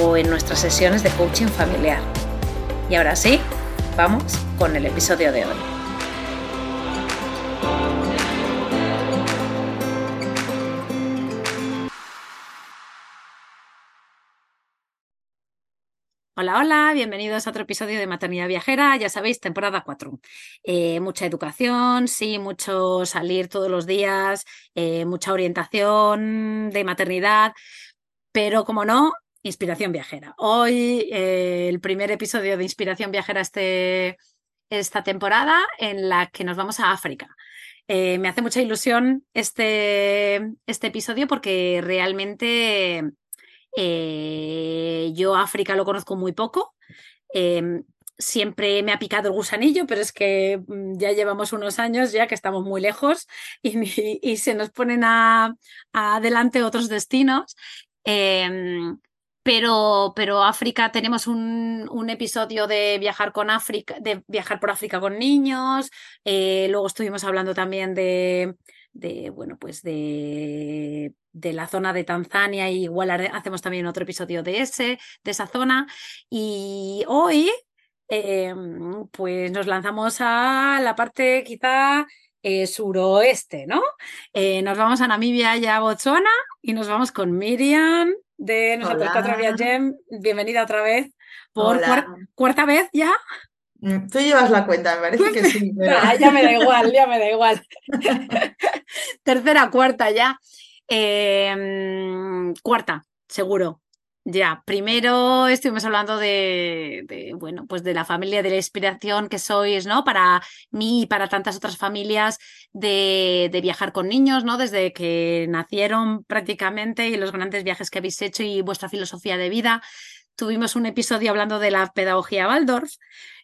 o en nuestras sesiones de coaching familiar. Y ahora sí, vamos con el episodio de hoy. Hola, hola, bienvenidos a otro episodio de Maternidad Viajera, ya sabéis, temporada 4. Eh, mucha educación, sí, mucho salir todos los días, eh, mucha orientación de maternidad, pero como no, Inspiración Viajera. Hoy eh, el primer episodio de Inspiración Viajera este, esta temporada en la que nos vamos a África. Eh, me hace mucha ilusión este, este episodio porque realmente eh, yo África lo conozco muy poco. Em, siempre me ha picado el gusanillo, pero es que mm, ya llevamos unos años ya que estamos muy lejos y, se nos ponen adelante otros destinos. Em, pero, pero África tenemos un, episodio de viajar con África, de viajar por África con niños. Eh, luego estuvimos hablando también de, bueno, pues de, la zona de Tanzania, y igual hacemos también otro episodio de ese, de esa zona. Y hoy, eh, pues nos lanzamos a la parte quizá eh, suroeste, ¿no? nos vamos a Namibia y a Botswana y nos vamos con Miriam de nosotros Cuatro Gem. Bienvenida otra vez. Por cuarta vez ya. Mm, tú llevas la cuenta, me parece que sí. ya me da igual, ya me da igual. Tercera, cuarta ya. Em, cuarta, seguro. Ya, primero estuvimos hablando de, bueno, pues de la familia, de la inspiración que sois, ¿no? Para mí y para tantas otras familias de, de, viajar con niños, ¿no? Desde que nacieron prácticamente y los grandes viajes que habéis hecho y vuestra filosofía de vida. Tuvimos un episodio hablando de la pedagogía Waldorf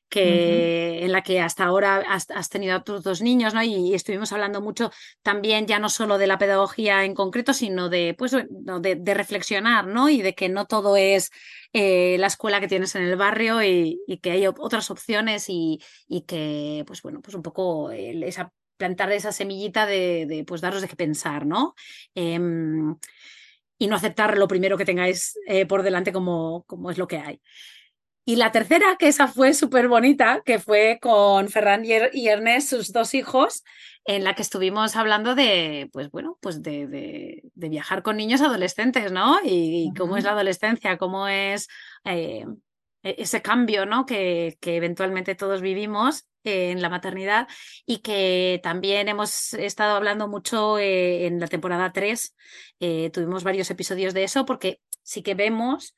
que, en la que hasta ahora has, tenido a tus dos niños, ¿no? Y, estuvimos hablando mucho también ya no solo de la pedagogía en concreto, sino de, pues, de, reflexionar, ¿no? Y de que no todo es eh, la escuela que tienes en el barrio y, que hay otras opciones y, que, pues bueno, pues un poco esa, plantar esa semillita de, pues daros de qué pensar, ¿no? Em, y no aceptar lo primero que tengáis eh, por delante como, como es lo que hay. Y la tercera, que esa fue súper bonita, que fue con Ferran y Ernest, sus dos hijos, en la que estuvimos hablando de, pues bueno, pues de, viajar con niños adolescentes, ¿no? Y, cómo es la adolescencia, cómo es eh, e-, ese cambio, ¿no? Que, que eventualmente todos vivimos en la maternidad y que también hemos estado hablando mucho eh, en la temporada 3. Eh, tuvimos varios episodios de eso porque sí que vemos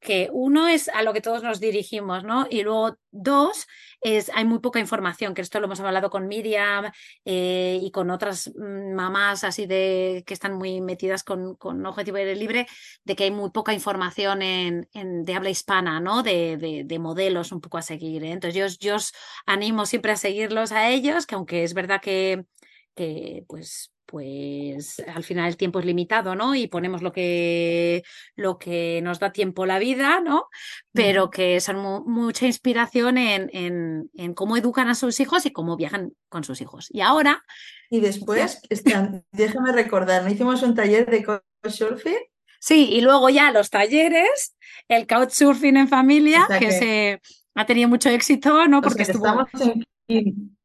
que uno es a lo que todos nos dirigimos, ¿no? Y luego dos es hay muy poca información, que esto lo hemos hablado con Miriam eh, y con otras mm, mamás así de que están muy metidas con, con Objetivo Aire Libre, de que hay muy poca información en, de habla hispana, ¿no? De, de, modelos un poco a seguir. ¿eh? Entonces yo, yo os animo siempre a seguirlos a ellos, que aunque es verdad que, que pues pues al final el tiempo es limitado, ¿no? Y ponemos lo que, lo que nos da tiempo la vida, ¿no? Pero que son mucha inspiración en, en, cómo educan a sus hijos y cómo viajan con sus hijos. Y ahora... Y después, déjame recordar, hicimos un taller de couchsurfing. Sí, y luego ya los talleres, el couchsurfing en familia, que, se ha tenido mucho éxito, ¿no? Porque estamos en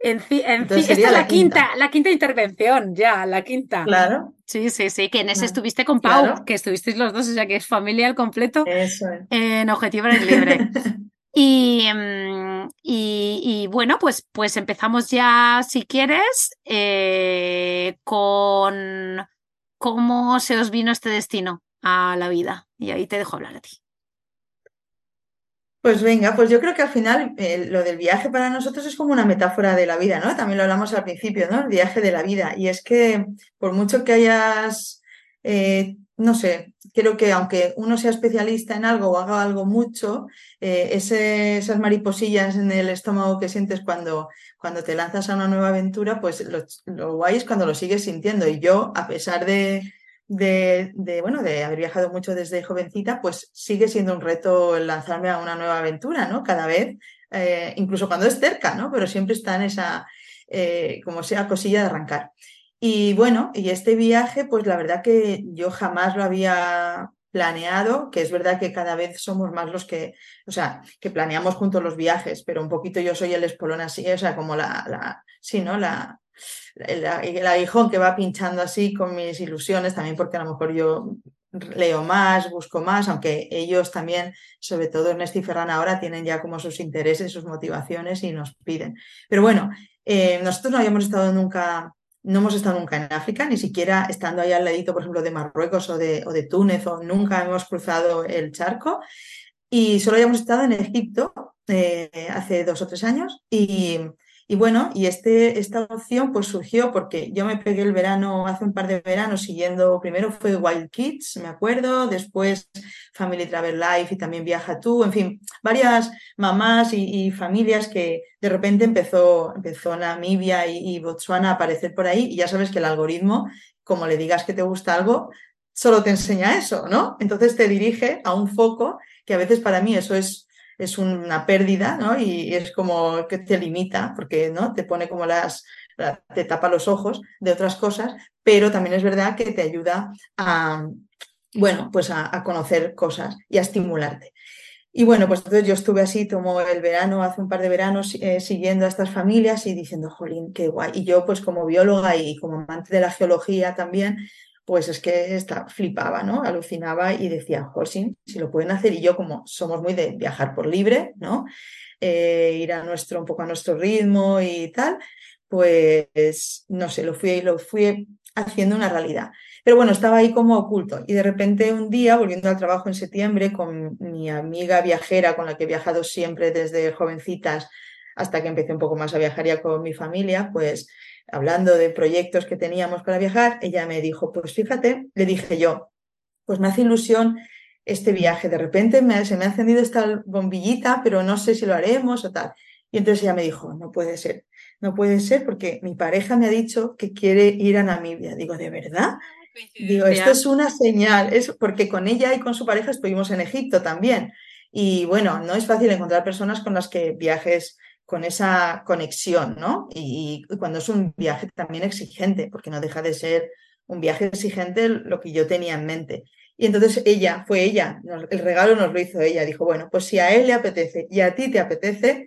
esta es la, quinta. la quinta intervención, ya, la quinta. Claro. Sí, sí, sí, que en ese estuviste con Pau, que estuvisteis los dos, o sea que es familia al completo Eso en Objetivo Eres Libre. Mm, y, y, bueno, pues, pues empezamos ya, si quieres, eh, con cómo se os vino este destino a la vida. Y ahí te dejo hablar a ti. Pues venga, pues yo creo que al final eh, lo del viaje para nosotros es como una metáfora de la vida, ¿no? También lo hablamos al principio, ¿no? El viaje de la vida. Y es que por mucho que hayas, eh, no sé, creo que aunque uno sea especialista en algo o haga algo mucho, eh, esas mariposillas en el estómago que sientes cuando, cuando te lanzas a una nueva aventura, pues lo, lo guay es cuando lo sigues sintiendo. Y yo, a pesar de de, bueno, de haber viajado mucho desde jovencita, pues sigue siendo un reto lanzarme a una nueva aventura, ¿no? Cada vez, eh, incluso cuando es cerca, ¿no? Pero siempre está en esa, eh, como sea, cosilla de arrancar. Y bueno, y este viaje, pues la verdad que yo jamás lo había planeado, que es verdad que cada vez somos más los que, o sea, que planeamos juntos los viajes, pero un poquito yo soy el espolón así, o sea, como la, la sí, ¿no? La, el, el, aguijón que va pinchando así con mis ilusiones, también porque a lo mejor yo leo más, busco más, aunque ellos también, sobre todo Ernesto y Ferran ahora, tienen ya como sus intereses, sus motivaciones y nos piden. Pero bueno, eh, nosotros no habíamos estado nunca, no hemos estado nunca en África, ni siquiera estando ahí al ladito, por ejemplo, de Marruecos o de, o de Túnez, o nunca hemos cruzado el charco. Y solo habíamos estado en Egipto eh, hace dos o tres años y, y bueno, y este, esta opción pues surgió porque yo me pegué el verano, hace un par de veranos, siguiendo, primero fue Wild Kids, me acuerdo, después Family Travel Life y también Viaja Tú, en fin, varias mamás y, familias que de repente empezó, empezó Namibia y, y Botswana a aparecer por ahí y ya sabes que el algoritmo, como le digas que te gusta algo, solo te enseña eso, ¿no? Entonces te dirige a un foco que a veces para mí eso es es una pérdida, ¿no? Y es como que te limita, porque ¿no? te pone como las, te tapa los ojos de otras cosas, pero también es verdad que te ayuda a, bueno, pues a, conocer cosas y a estimularte. Y bueno, pues entonces yo estuve así, tomó el verano, hace un par de veranos, eh, siguiendo a estas familias y diciendo, jolín, qué guay. Y yo, pues como bióloga y como amante de la geología también, pues es que está, flipaba, ¿no? Alucinaba y decía, Jorge, si lo pueden hacer. Y yo, como somos muy de viajar por libre, ¿no? Eh, ir a nuestro, un poco a nuestro ritmo y tal, pues no sé, lo fui, lo fui haciendo una realidad. Pero bueno, estaba ahí como oculto. Y de repente un día, volviendo al trabajo en septiembre, con mi amiga viajera con la que he viajado siempre desde jovencitas hasta que empecé un poco más a viajar ya con mi familia, pues hablando de proyectos que teníamos para viajar, ella me dijo, pues fíjate, le dije yo, pues me hace ilusión este viaje, de repente me, se me ha encendido esta bombillita, pero no sé si lo haremos o tal. Y entonces ella me dijo, no puede ser, no puede ser porque mi pareja me ha dicho que quiere ir a Namibia. Digo, ¿de verdad? Digo, esto es una señal, es porque con ella y con su pareja estuvimos en Egipto también. Y bueno, no es fácil encontrar personas con las que viajes con esa conexión, ¿no? Y, cuando es un viaje también exigente, porque no deja de ser un viaje exigente lo que yo tenía en mente. Y entonces ella, fue ella, el regalo nos lo hizo ella, dijo, bueno, pues si a él le apetece y a ti te apetece,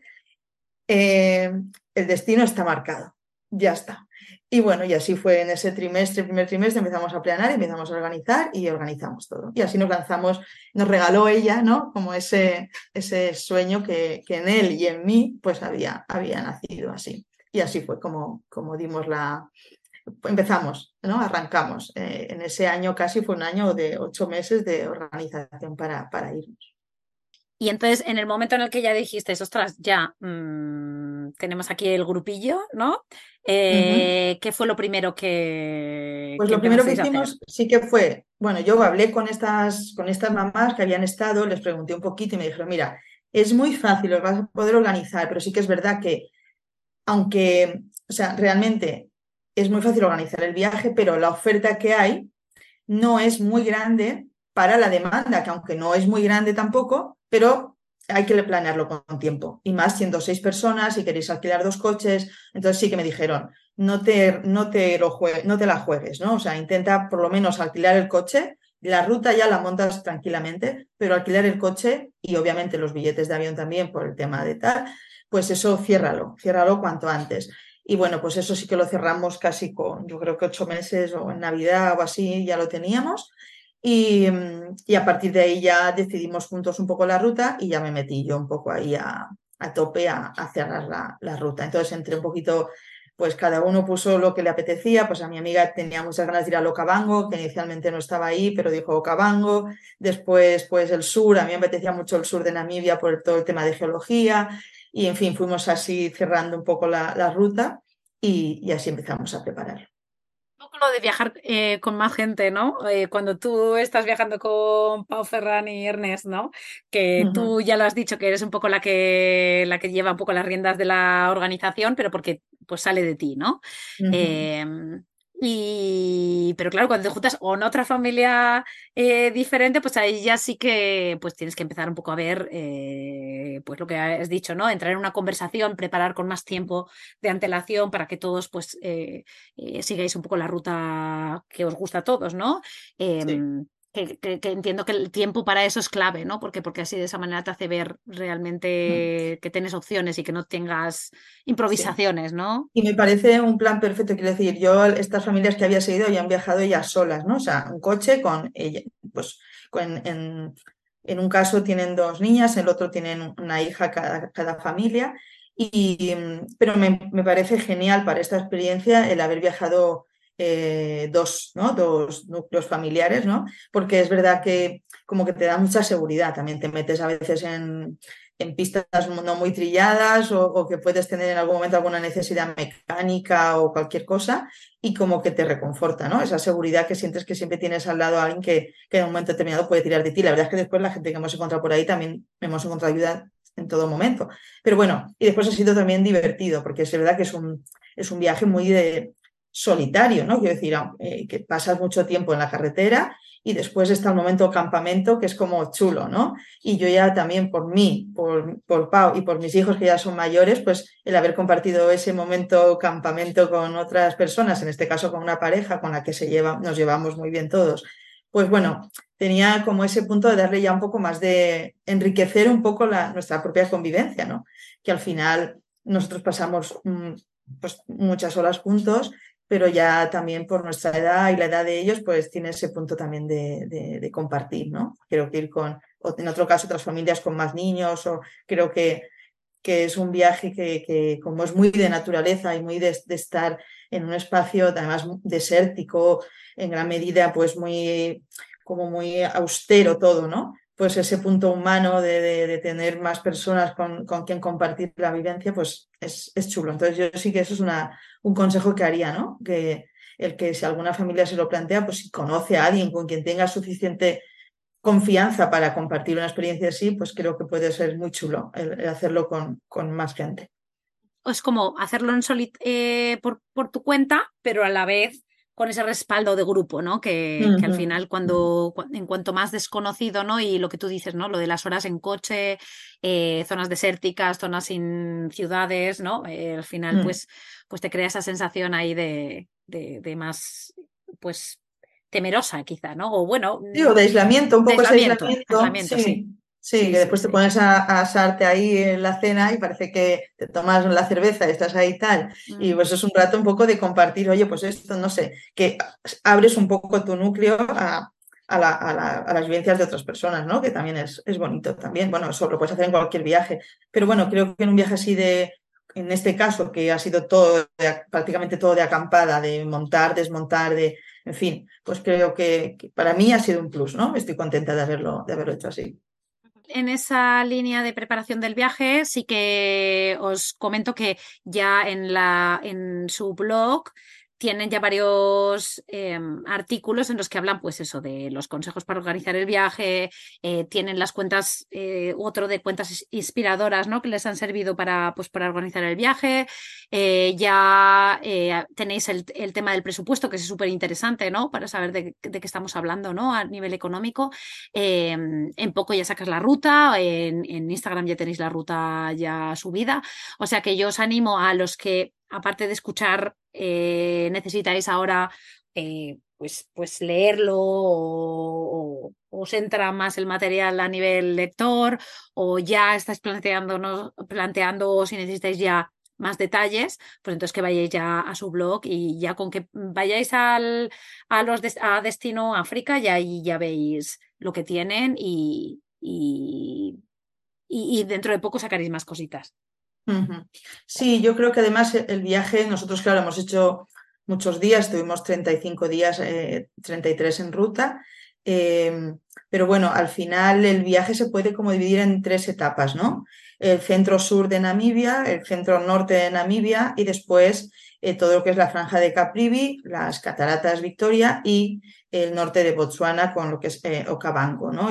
eh, el destino está marcado, ya está. Y bueno, y así fue en ese trimestre, primer trimestre, empezamos a planear, empezamos a organizar y organizamos todo. Y así nos lanzamos, nos regaló ella, ¿no? Como ese, ese sueño que, que en él y en mí, pues había, había nacido así. Y así fue como, como dimos la, empezamos, ¿no? Arrancamos. Eh, en ese año casi fue un año de ocho meses de organización para, para irnos. Y entonces, en el momento en el que ya dijiste, ostras, ya mmm, tenemos aquí el grupillo, ¿no? Eh, ¿Qué fue lo primero que... Pues lo primero que hicimos sí que fue, bueno, yo hablé con estas, con estas mamás que habían estado, les pregunté un poquito y me dijeron, mira, es muy fácil, lo vas a poder organizar, pero sí que es verdad que, aunque, o sea, realmente es muy fácil organizar el viaje, pero la oferta que hay no es muy grande para la demanda, que aunque no es muy grande tampoco, pero hay que planearlo con tiempo. Y más siendo seis personas y queréis alquilar dos coches. Entonces sí que me dijeron, no te, no te, lo no te la juegues, ¿no? O sea, intenta por lo menos alquilar el coche. La ruta ya la montas tranquilamente, pero alquilar el coche y obviamente los billetes de avión también por el tema de tal, pues eso ciérralo, ciérralo cuanto antes. Y bueno, pues eso sí que lo cerramos casi con, yo creo que ocho meses o en Navidad o así ya lo teníamos. Y, y, a partir de ahí ya decidimos juntos un poco la ruta y ya me metí yo un poco ahí a, a tope a, cerrar la, ruta. Entonces entré un poquito, pues cada uno puso lo que le apetecía, pues a mi amiga tenía muchas ganas de ir a Locabango, que inicialmente no estaba ahí, pero dijo Okavango. Después, pues el sur, a mí me apetecía mucho el sur de Namibia por todo el tema de geología. Y en fin, fuimos así cerrando un poco la, ruta y, y así empezamos a preparar lo de viajar eh, con más gente, ¿no? Eh, cuando tú estás viajando con Pau Ferran y Ernest, ¿no? Que uh -huh. tú ya lo has dicho que eres un poco la que, la que lleva un poco las riendas de la organización, pero porque pues sale de ti, ¿no? Uh -huh. eh, y, pero claro, cuando te juntas con otra familia eh, diferente, pues ahí ya sí que pues tienes que empezar un poco a ver, eh, pues lo que has dicho, ¿no? Entrar en una conversación, preparar con más tiempo de antelación para que todos pues eh, sigáis un poco la ruta que os gusta a todos, ¿no? Sí. Que, que, que, entiendo que el tiempo para eso es clave, ¿no? Porque, porque así de esa manera te hace ver Mm. realmente que tienes opciones y que no tengas Sí. improvisaciones, ¿no? Y me parece un plan perfecto, quiero decir, yo estas familias que había seguido ya han viajado ellas solas, ¿no? O sea, un coche con ella, pues con, en, en un caso tienen dos niñas, en el otro tienen una hija cada, cada familia, y, pero me, me parece genial para esta experiencia el haber viajado eh, dos, ¿no? dos núcleos familiares, ¿no? Porque es verdad que como que te da mucha seguridad, también te metes a veces en, en pistas no muy trilladas o, que puedes tener en algún momento alguna necesidad mecánica o cualquier cosa y como que te reconforta, ¿no? Esa seguridad que sientes que siempre tienes al lado a alguien que, que en un momento determinado puede tirar de ti. La verdad es que después la gente que hemos encontrado por ahí también hemos encontrado ayuda en todo momento. Pero bueno, y después ha sido también divertido porque es verdad que es un, es un viaje muy de, solitario, ¿no? Quiero decir, eh, que pasas mucho tiempo en la carretera y después está el momento campamento que es como chulo, ¿no? Y yo ya también por mí, por, Pau y por mis hijos que ya son mayores, pues el haber compartido ese momento campamento con otras personas, en este caso con una pareja con la que se lleva, nos llevamos muy bien todos, pues bueno, tenía como ese punto de darle ya un poco más de enriquecer un poco la, nuestra propia convivencia, ¿no? Que al final nosotros pasamos mmm, pues muchas horas juntos pero ya también por nuestra edad y la edad de ellos, pues tiene ese punto también de, compartir, ¿no? Creo que ir con, o en otro caso, otras familias con más niños, o creo que, que es un viaje que, que, como es muy de naturaleza y muy de, de, estar en un espacio, además desértico, en gran medida, pues muy, como muy austero todo, ¿no? Pues ese punto humano de, de, tener más personas con, con, quien compartir la vivencia, pues es, es, chulo. Entonces yo sí que eso es una, un consejo que haría, ¿no? Que el que si alguna familia se lo plantea, pues si conoce a alguien con quien tenga suficiente confianza para compartir una experiencia así, pues creo que puede ser muy chulo el, hacerlo con, con, más gente. Es como hacerlo en solit eh, por, por tu cuenta, pero a la vez con ese respaldo de grupo, ¿no? Que, uh -huh. que, al final, cuando, en cuanto más desconocido, ¿no? Y lo que tú dices, ¿no? Lo de las horas en coche, eh, zonas desérticas, zonas sin ciudades, ¿no? Eh, al final, uh -huh. pues, pues te crea esa sensación ahí de, de, de, más, pues, temerosa, quizá, ¿no? O bueno. Sí, o de aislamiento, un poco de aislamiento, ese aislamiento. aislamiento sí. sí. Sí, sí, que después te pones a, a, asarte ahí en la cena y parece que te tomas la cerveza y estás ahí y tal. Mm. Y pues es un rato un poco de compartir, oye, pues esto, no sé, que abres un poco tu núcleo a, a, la, a, la, a, las vivencias de otras personas, ¿no? Que también es, es bonito también. Bueno, eso lo puedes hacer en cualquier viaje. Pero bueno, creo que en un viaje así de, en este caso, que ha sido todo, de, prácticamente todo de acampada, de montar, desmontar, de, en fin, pues creo que, que para mí ha sido un plus, ¿no? Estoy contenta de haberlo, de haberlo hecho así en esa línea de preparación del viaje, sí que os comento que ya en, en su blog tienen ya varios eh, artículos en los que hablan, pues eso, de los consejos para organizar el viaje, eh, tienen las cuentas, eh, otro de cuentas inspiradoras, ¿no? Que les han servido para, pues, para organizar el viaje. Eh, ya tenéis el, tema del presupuesto, que es súper interesante, ¿no? Para saber de, qué estamos hablando, ¿no? A nivel económico. En poco ya sacas la ruta, en Instagram ya tenéis la ruta ya subida. O sea que yo os animo a los que aparte de escuchar, eh, necesitáis ahora eh, pues, pues leerlo o, os entra más el material a nivel lector o ya estáis planteando, planteando si necesitáis ya más detalles, pues entonces que vayáis ya a su blog y ya con que vayáis al, a, los a Destino África, ya ahí ya veis lo que tienen y, y, y dentro de poco sacaréis más cositas. Sí, yo creo que además el viaje, nosotros claro, hemos hecho muchos días, tuvimos 35 días, 33 eh, en ruta, em, pero bueno, al final el viaje se puede como dividir en tres etapas, ¿no? El centro sur de Namibia, el centro norte de Namibia y después eh, todo lo que es la franja de Caprivi, las cataratas Victoria y el norte de Botswana con lo que es eh, Okavango, ¿no?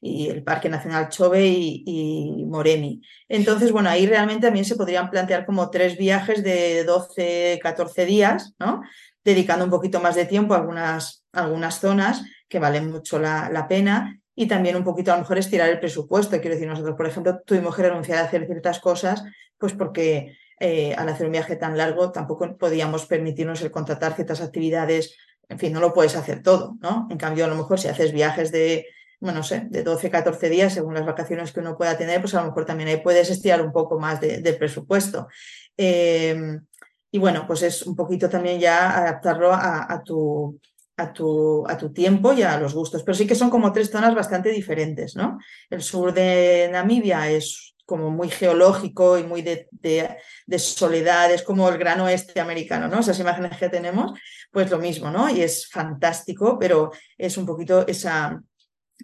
El Parque Nacional Chove y, Moremi. Entonces, bueno, ahí realmente también se podrían plantear como tres viajes de 12, 14 días, ¿no? Dedicando un poquito más de tiempo a algunas, algunas zonas que valen mucho la, pena y también un poquito a lo mejor estirar el presupuesto. Quiero decir, nosotros, por ejemplo, tuvimos que renunciar a hacer ciertas cosas, pues porque eh, al hacer un viaje tan largo tampoco podíamos permitirnos el contratar ciertas actividades. En fin, no lo puedes hacer todo, ¿no? En cambio, a lo mejor si haces viajes de bueno, no sé, de 12, 14 días, según las vacaciones que uno pueda tener, pues a lo mejor también ahí puedes estirar un poco más del presupuesto. Em, y bueno, pues es un poquito también ya adaptarlo a, tu, a, tu, a tu tiempo y a los gustos. Pero sí que son como tres zonas bastante diferentes, ¿no? El sur de Namibia es como muy geológico y muy de, de, soledad, es como el gran oeste americano, ¿no? Esas imágenes que tenemos, pues lo mismo, ¿no? Y es fantástico, pero es un poquito esa,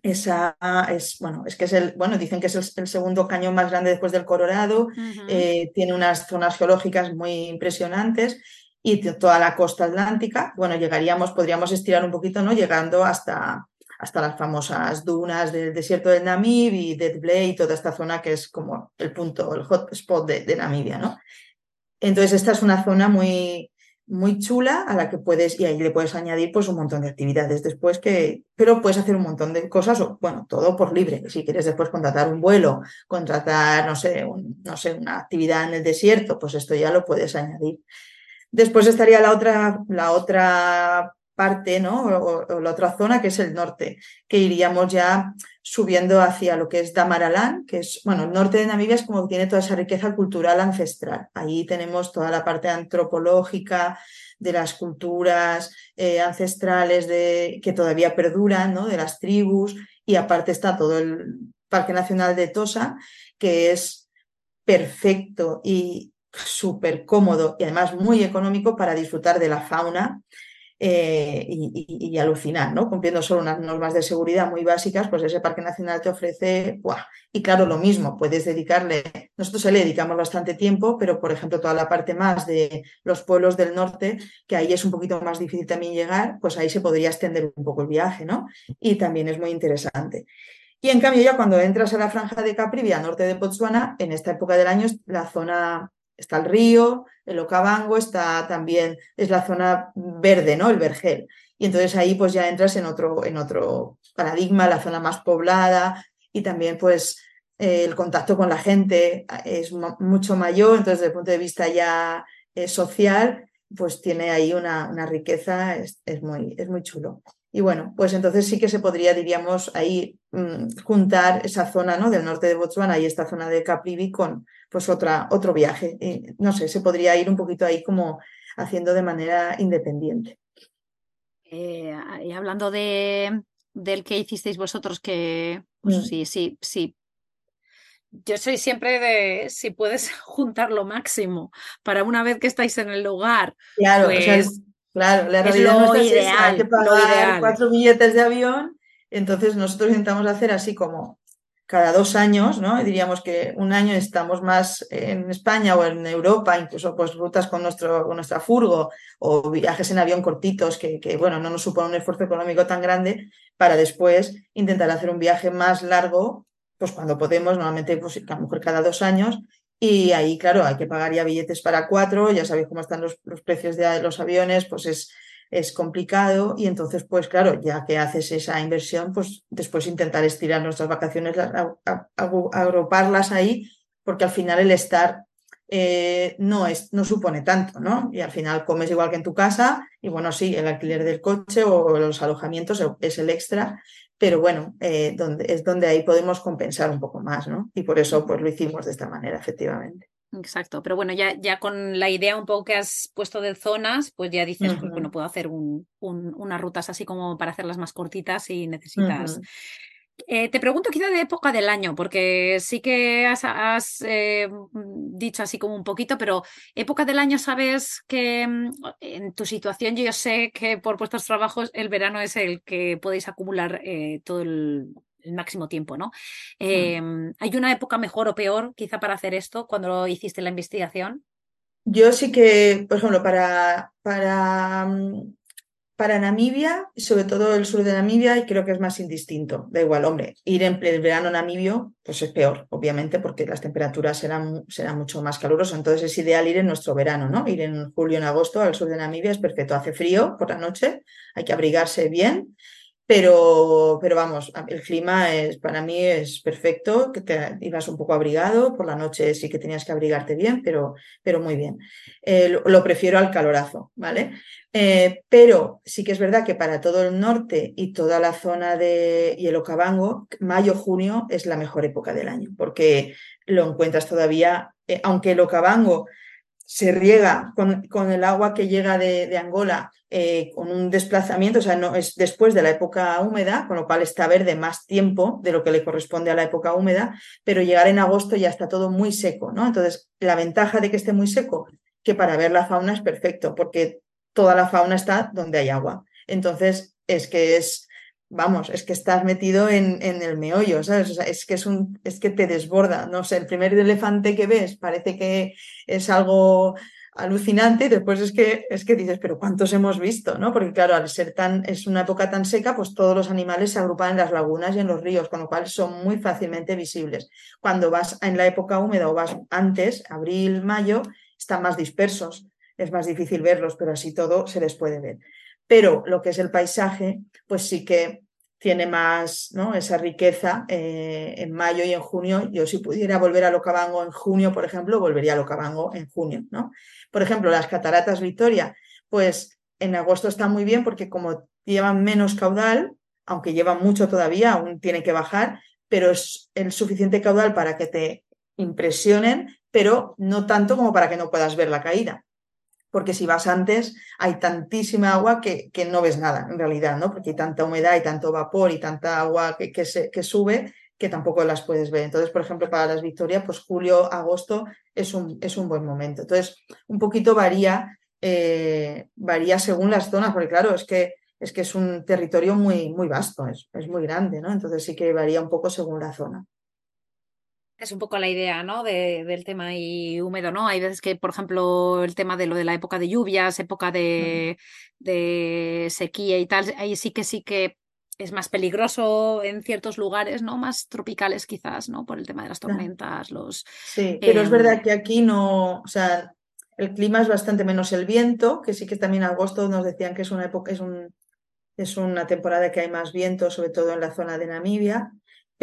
esa es, bueno, es que es el, bueno, dicen que es el, segundo cañón más grande después del Colorado, eh, tiene unas zonas geológicas muy impresionantes y toda la costa atlántica, bueno, llegaríamos, podríamos estirar un poquito, ¿no? Llegando hasta, hasta las famosas dunas del desierto del Namib y Dead Blade y toda esta zona que es como el punto, el hotspot de, de Namibia, ¿no? Entonces, esta es una zona muy, muy chula a la que puedes, y ahí le puedes añadir pues un montón de actividades después que, pero puedes hacer un montón de cosas, o bueno, todo por libre. Si quieres después contratar un vuelo, contratar, no sé, no sé, una actividad en el desierto, pues esto ya lo puedes añadir. Después estaría la otra, la otra parte, ¿no? O, la otra zona que es el norte, que iríamos ya subiendo hacia lo que es Damaralán, que es, bueno, el norte de Namibia es como que tiene toda esa riqueza cultural ancestral. Ahí tenemos toda la parte antropológica de las culturas eh, ancestrales de, que todavía perduran, ¿no? De las tribus, y aparte está todo el Parque Nacional de Tosa, que es perfecto y súper cómodo y además muy económico para disfrutar de la fauna eh, y, alucinar, ¿no? Cumpliendo solo unas normas de seguridad muy básicas, pues ese parque nacional te ofrece, y claro, lo mismo, puedes dedicarle, nosotros le dedicamos bastante tiempo, pero por ejemplo toda la parte más de los pueblos del norte, que ahí es un poquito más difícil también llegar, pues ahí se podría extender un poco el viaje, ¿no? Y también es muy interesante. Y en cambio ya cuando entras a la franja de Capri, vía norte de Botswana, en esta época del año la zona está el río, el Okavango, está también, es la zona verde, ¿no? El vergel. Y entonces ahí pues ya entras en otro, en otro paradigma, la zona más poblada y también pues eh, el contacto con la gente es mucho mayor, entonces desde el punto de vista ya eh, social, pues tiene ahí una, una riqueza, es, muy, es muy chulo. Y bueno, pues entonces sí que se podría, diríamos, ahí mm, juntar esa zona ¿no? del norte de Botswana y esta zona de Caprivi con pues otra, otro viaje. no sé, se podría ir un poquito ahí como haciendo de manera independiente. Eh, y hablando de, del que hicisteis vosotros, que pues, mm. sí, sí, sí. Yo soy siempre de si puedes juntar lo máximo para una vez que estáis en el lugar. Claro, pues, Claro, la realidad es ideal, hay que pagar cuatro billetes de avión, entonces nosotros intentamos hacer así como cada dos años, ¿no? diríamos que un año estamos más en España o en Europa, incluso pues rutas con, nuestro, con nuestra furgo o viajes en avión cortitos que, que, bueno, no nos supone un esfuerzo económico tan grande para después intentar hacer un viaje más largo, pues cuando podemos, normalmente pues a lo mejor cada dos años, y ahí, claro, hay que pagar ya billetes para cuatro, ya sabéis cómo están los, precios de los aviones, pues es, es complicado y entonces, pues claro, ya que haces esa inversión, pues después intentar estirar nuestras vacaciones, agruparlas ahí, porque al final el estar eh, no, es, no supone tanto, ¿no? Y al final comes igual que en tu casa y bueno, sí, el alquiler del coche o los alojamientos es el extra, pero bueno, eh, donde, es donde ahí podemos compensar un poco más, ¿no? Y por eso pues lo hicimos de esta manera, efectivamente. Exacto, pero bueno, ya, ya con la idea un poco que has puesto de zonas, pues ya dices, pues bueno, puedo hacer un, unas rutas así como para hacerlas más cortitas si necesitas. Eh, te pregunto quizá de época del año, porque sí que has, eh, dicho así como un poquito, pero época del año sabes que mm, en tu situación yo sé que por vuestros trabajos el verano es el que podéis acumular eh, todo el, el máximo tiempo, ¿no? Mm. Em, ¿Hay una época mejor o peor quizá para hacer esto cuando hiciste la investigación? Yo sí que, por ejemplo, para, para, mm, para Namibia, sobre todo el sur de Namibia, creo que es más indistinto. Da igual, hombre, ir en el verano namibio, pues es peor, obviamente, porque las temperaturas serán, serán mucho más calurosas. Entonces es ideal ir en nuestro verano, ¿no? Ir en julio, en agosto al sur de Namibia es perfecto. Hace frío por la noche, hay que abrigarse bien pero, pero vamos, el clima es, para mí es perfecto, que te ibas un poco abrigado, por la noche sí que tenías que abrigarte bien, pero, pero muy bien. Eh, lo, prefiero al calorazo, ¿vale? Eh, pero sí que es verdad que para todo el norte y toda la zona de y el Okavango, mayo, junio es la mejor época del año, porque lo encuentras todavía, eh, aunque el Okavango se riega con, el agua que llega de, Angola eh, con un desplazamiento, o sea, no es después de la época húmeda, con lo cual está verde más tiempo de lo que le corresponde a la época húmeda, pero llegar en agosto ya está todo muy seco, ¿no? Entonces, la ventaja de que esté muy seco, que para ver la fauna es perfecto, porque toda la fauna está donde hay agua. Entonces, es que es vamos, es que estás metido en, en el meollo, ¿sabes? Es que es un, es que te desborda. No sé, el primer elefante que ves parece que es algo alucinante, y después es que, es que dices, pero ¿cuántos hemos visto? ¿no? Porque claro, al ser tan, es una época tan seca, pues todos los animales se agrupan en las lagunas y en los ríos, con lo cual son muy fácilmente visibles. Cuando vas en la época húmeda o vas antes, abril, mayo, están más dispersos, es más difícil verlos, pero así todo se les puede ver. Pero lo que es el paisaje, pues sí que tiene más ¿no? esa riqueza eh, en mayo y en junio. Yo si pudiera volver a Locabango en junio, por ejemplo, volvería a Locabango en junio. ¿no? Por ejemplo, las cataratas Victoria, pues en agosto está muy bien porque como llevan menos caudal, aunque llevan mucho todavía, aún tiene que bajar, pero es el suficiente caudal para que te impresionen, pero no tanto como para que no puedas ver la caída porque si vas antes hay tantísima agua que, que, no ves nada en realidad, ¿no? Porque hay tanta humedad y tanto vapor y tanta agua que, que, se, que sube que tampoco las puedes ver. Entonces, por ejemplo, para las Victorias, pues julio, agosto es un, es un buen momento. Entonces, un poquito varía, eh, varía según las zonas, porque claro, es que es que es un territorio muy, muy vasto, es, es muy grande, ¿no? Entonces sí que varía un poco según la zona es un poco la idea, ¿no? De, del tema y húmedo, ¿no? Hay veces que, por ejemplo, el tema de lo de la época de lluvias, época de, de sequía y tal, ahí sí que sí que es más peligroso en ciertos lugares, ¿no? Más tropicales quizás, ¿no? Por el tema de las tormentas, los... Sí, pero es verdad em, que aquí no, o sea, el clima es bastante menos el viento, que sí que también agosto nos decían que es una época, es un, es una temporada que hay más viento, sobre todo en la zona de Namibia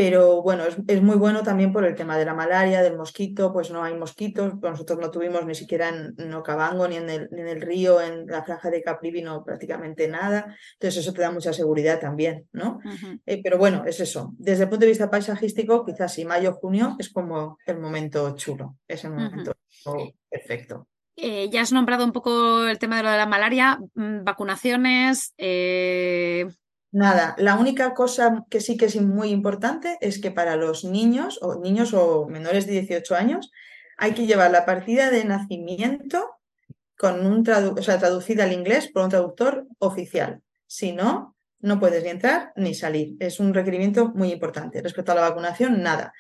pero bueno, es, muy bueno también por el tema de la malaria, del mosquito, pues no hay mosquitos, nosotros no tuvimos ni siquiera en, Ocabango, ni en, el, en el río, en la franja de Caprivi, no prácticamente nada, entonces eso te da mucha seguridad también, ¿no? Eh, pero bueno, es eso, desde el punto de vista paisajístico, quizás si mayo, junio es como el momento chulo, es el momento perfecto. Eh, ya has nombrado un poco el tema de lo de la malaria, mm, vacunaciones, eh, Nada, la única cosa que sí que es muy importante es que para los niños o niños o menores de 18 años hay que llevar la partida de nacimiento con un o sea, traducida al inglés por un traductor oficial. Si no, no puedes ni entrar ni salir. Es un requerimiento muy importante. Respecto a la vacunación, nada.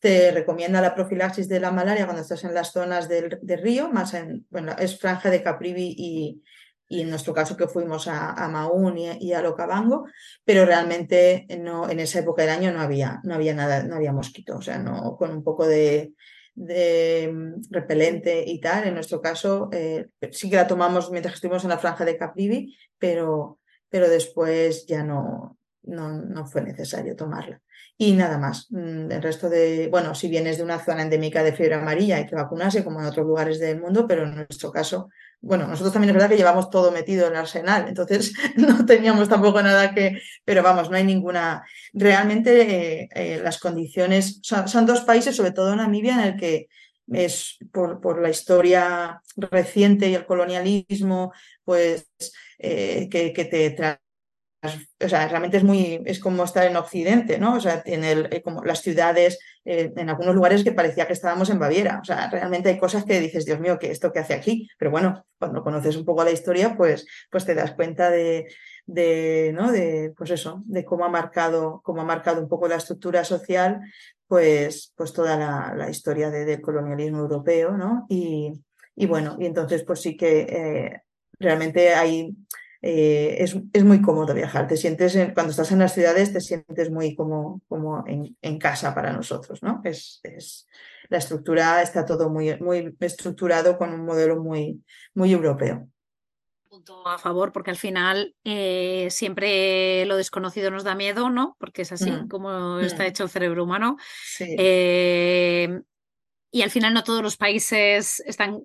Te recomienda la profilaxis de la malaria cuando estás en las zonas del, río, más en, bueno, es franja de Caprivi y, y en nuestro caso que fuimos a, a y, a Locabango, pero realmente no, en esa época del año no había, no había nada, no había mosquito, o sea, no, con un poco de, de mm, repelente y tal, en nuestro caso eh, sí que la tomamos mientras estuvimos en la franja de Caprivi, pero, pero después ya no, no, no fue necesario tomarla. Y nada más. Mm, el resto de, bueno, si vienes de una zona endémica de fiebre amarilla hay que vacunarse como en otros lugares del mundo, pero en nuestro caso bueno, nosotros también es verdad que llevamos todo metido en el arsenal, entonces no teníamos tampoco nada que, pero vamos, no hay ninguna, realmente eh, eh, las condiciones, son, dos países, sobre todo Namibia, en el que es por, por, la historia reciente y el colonialismo, pues eh, que, que, te o sea, realmente es muy, es como estar en Occidente, ¿no? O sea, en el, eh, como las ciudades, eh, en algunos lugares que parecía que estábamos en Baviera. O sea, realmente hay cosas que dices, Dios mío, ¿qué esto que hace aquí? Pero bueno, cuando conoces un poco la historia, pues, pues te das cuenta de, de, ¿no? De, pues eso, de cómo ha marcado, cómo ha marcado un poco la estructura social, pues, pues toda la, historia de, del colonialismo europeo, ¿no? Y, y, bueno, y entonces, pues sí que eh, realmente hay eh, es, es, muy cómodo viajar. Te sientes, cuando estás en las ciudades, te sientes muy como, como en, en casa para nosotros, ¿no? Es, es, la estructura está todo muy, muy estructurado con un modelo muy, muy europeo. Punto a favor, porque al final eh, siempre lo desconocido nos da miedo, ¿no? Porque es así mm. como mm. está hecho el cerebro humano. Sí. Eh, y al final no todos los países están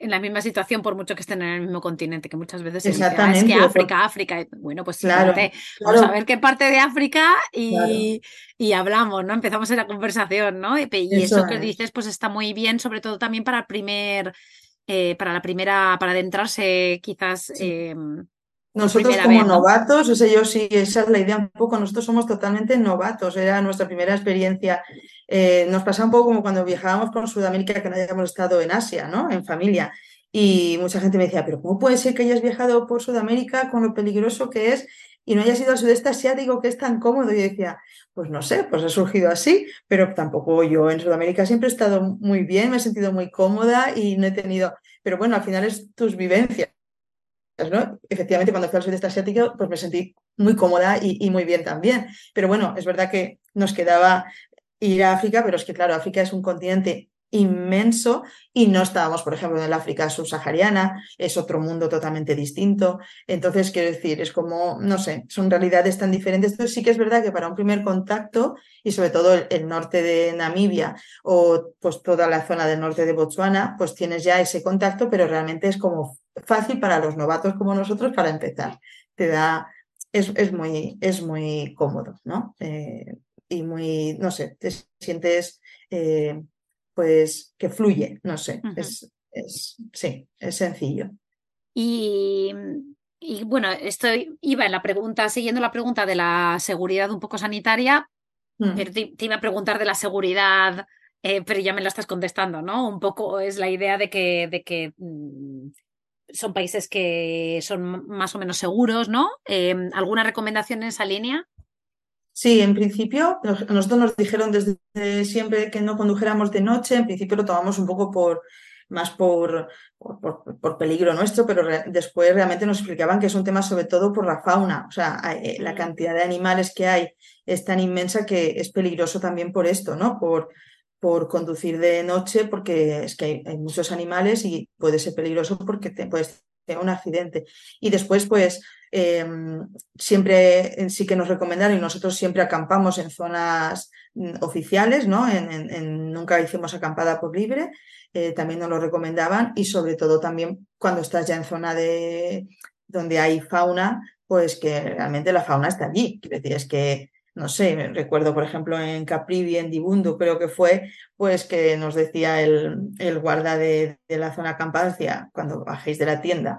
en la misma situación por mucho que estén en el mismo continente, que muchas veces se dice, ah, es que África, África, bueno, pues claro, claro, vamos a ver qué parte de África y, claro. y hablamos, ¿no? Empezamos en la conversación, ¿no? Y, y eso, eso, que dices, pues está muy bien, sobre todo también para el primer, eh, para la primera, para adentrarse quizás sí. eh, nosotros como vez, ¿no? novatos, o sea, yo sí, esa es la idea un poco, nosotros somos totalmente novatos, era nuestra primera experiencia. Eh, nos pasa un poco como cuando viajábamos con Sudamérica, que no hayamos estado en Asia, ¿no? En familia. Y mucha gente me decía, pero ¿cómo puede ser que hayas viajado por Sudamérica con lo peligroso que es y no hayas ido al sudeste asiático que es tan cómodo? Y yo decía, pues no sé, pues ha surgido así, pero tampoco yo en Sudamérica siempre he estado muy bien, me he sentido muy cómoda y no he tenido, pero bueno, al final es tus vivencias. ¿no? Efectivamente, cuando fui al sudeste asiático, pues me sentí muy cómoda y, muy bien también. Pero bueno, es verdad que nos quedaba ir a África, pero es que, claro, África es un continente inmenso y no estábamos, por ejemplo, en el África subsahariana, es otro mundo totalmente distinto. Entonces, quiero decir, es como, no sé, son realidades tan diferentes. Entonces, sí que es verdad que para un primer contacto, y sobre todo el, norte de Namibia o pues toda la zona del norte de Botswana, pues tienes ya ese contacto, pero realmente es como fácil para los novatos como nosotros para empezar. Te da, es, es muy, es muy cómodo, ¿no? Eh, y muy, no sé, te sientes eh, pues que fluye, no sé, uh -huh. es, es, sí, es sencillo. Y, y, bueno, esto iba en la pregunta, siguiendo la pregunta de la seguridad un poco sanitaria, mm. pero te, te, iba a preguntar de la seguridad, eh, pero ya me la estás contestando, ¿no? Un poco es la idea de que, de que mmm, son países que son más o menos seguros, ¿no? Eh, ¿Alguna recomendación en esa línea? Sí, en principio, nosotros nos dijeron desde siempre que no condujéramos de noche, en principio lo tomamos un poco por más por, por, peligro nuestro, pero re, después realmente nos explicaban que es un tema sobre todo por la fauna, o sea, hay, la cantidad de animales que hay es tan inmensa que es peligroso también por esto, ¿no? Por, por conducir de noche, porque es que hay, hay muchos animales y puede ser peligroso porque te puedes tener un accidente. Y después, pues, eh, siempre sí que nos recomendaron y nosotros siempre acampamos en zonas mm, oficiales, ¿no? En, nunca hicimos acampada por libre, eh, también nos lo recomendaban y sobre todo también cuando estás ya en zona de donde hay fauna, pues que realmente la fauna está allí. Quiero es que, no sé, recuerdo por ejemplo en Caprivi, en Dibundo, creo que fue, pues que nos decía el, el guarda de, de la zona acampada, decía, cuando bajéis de la tienda,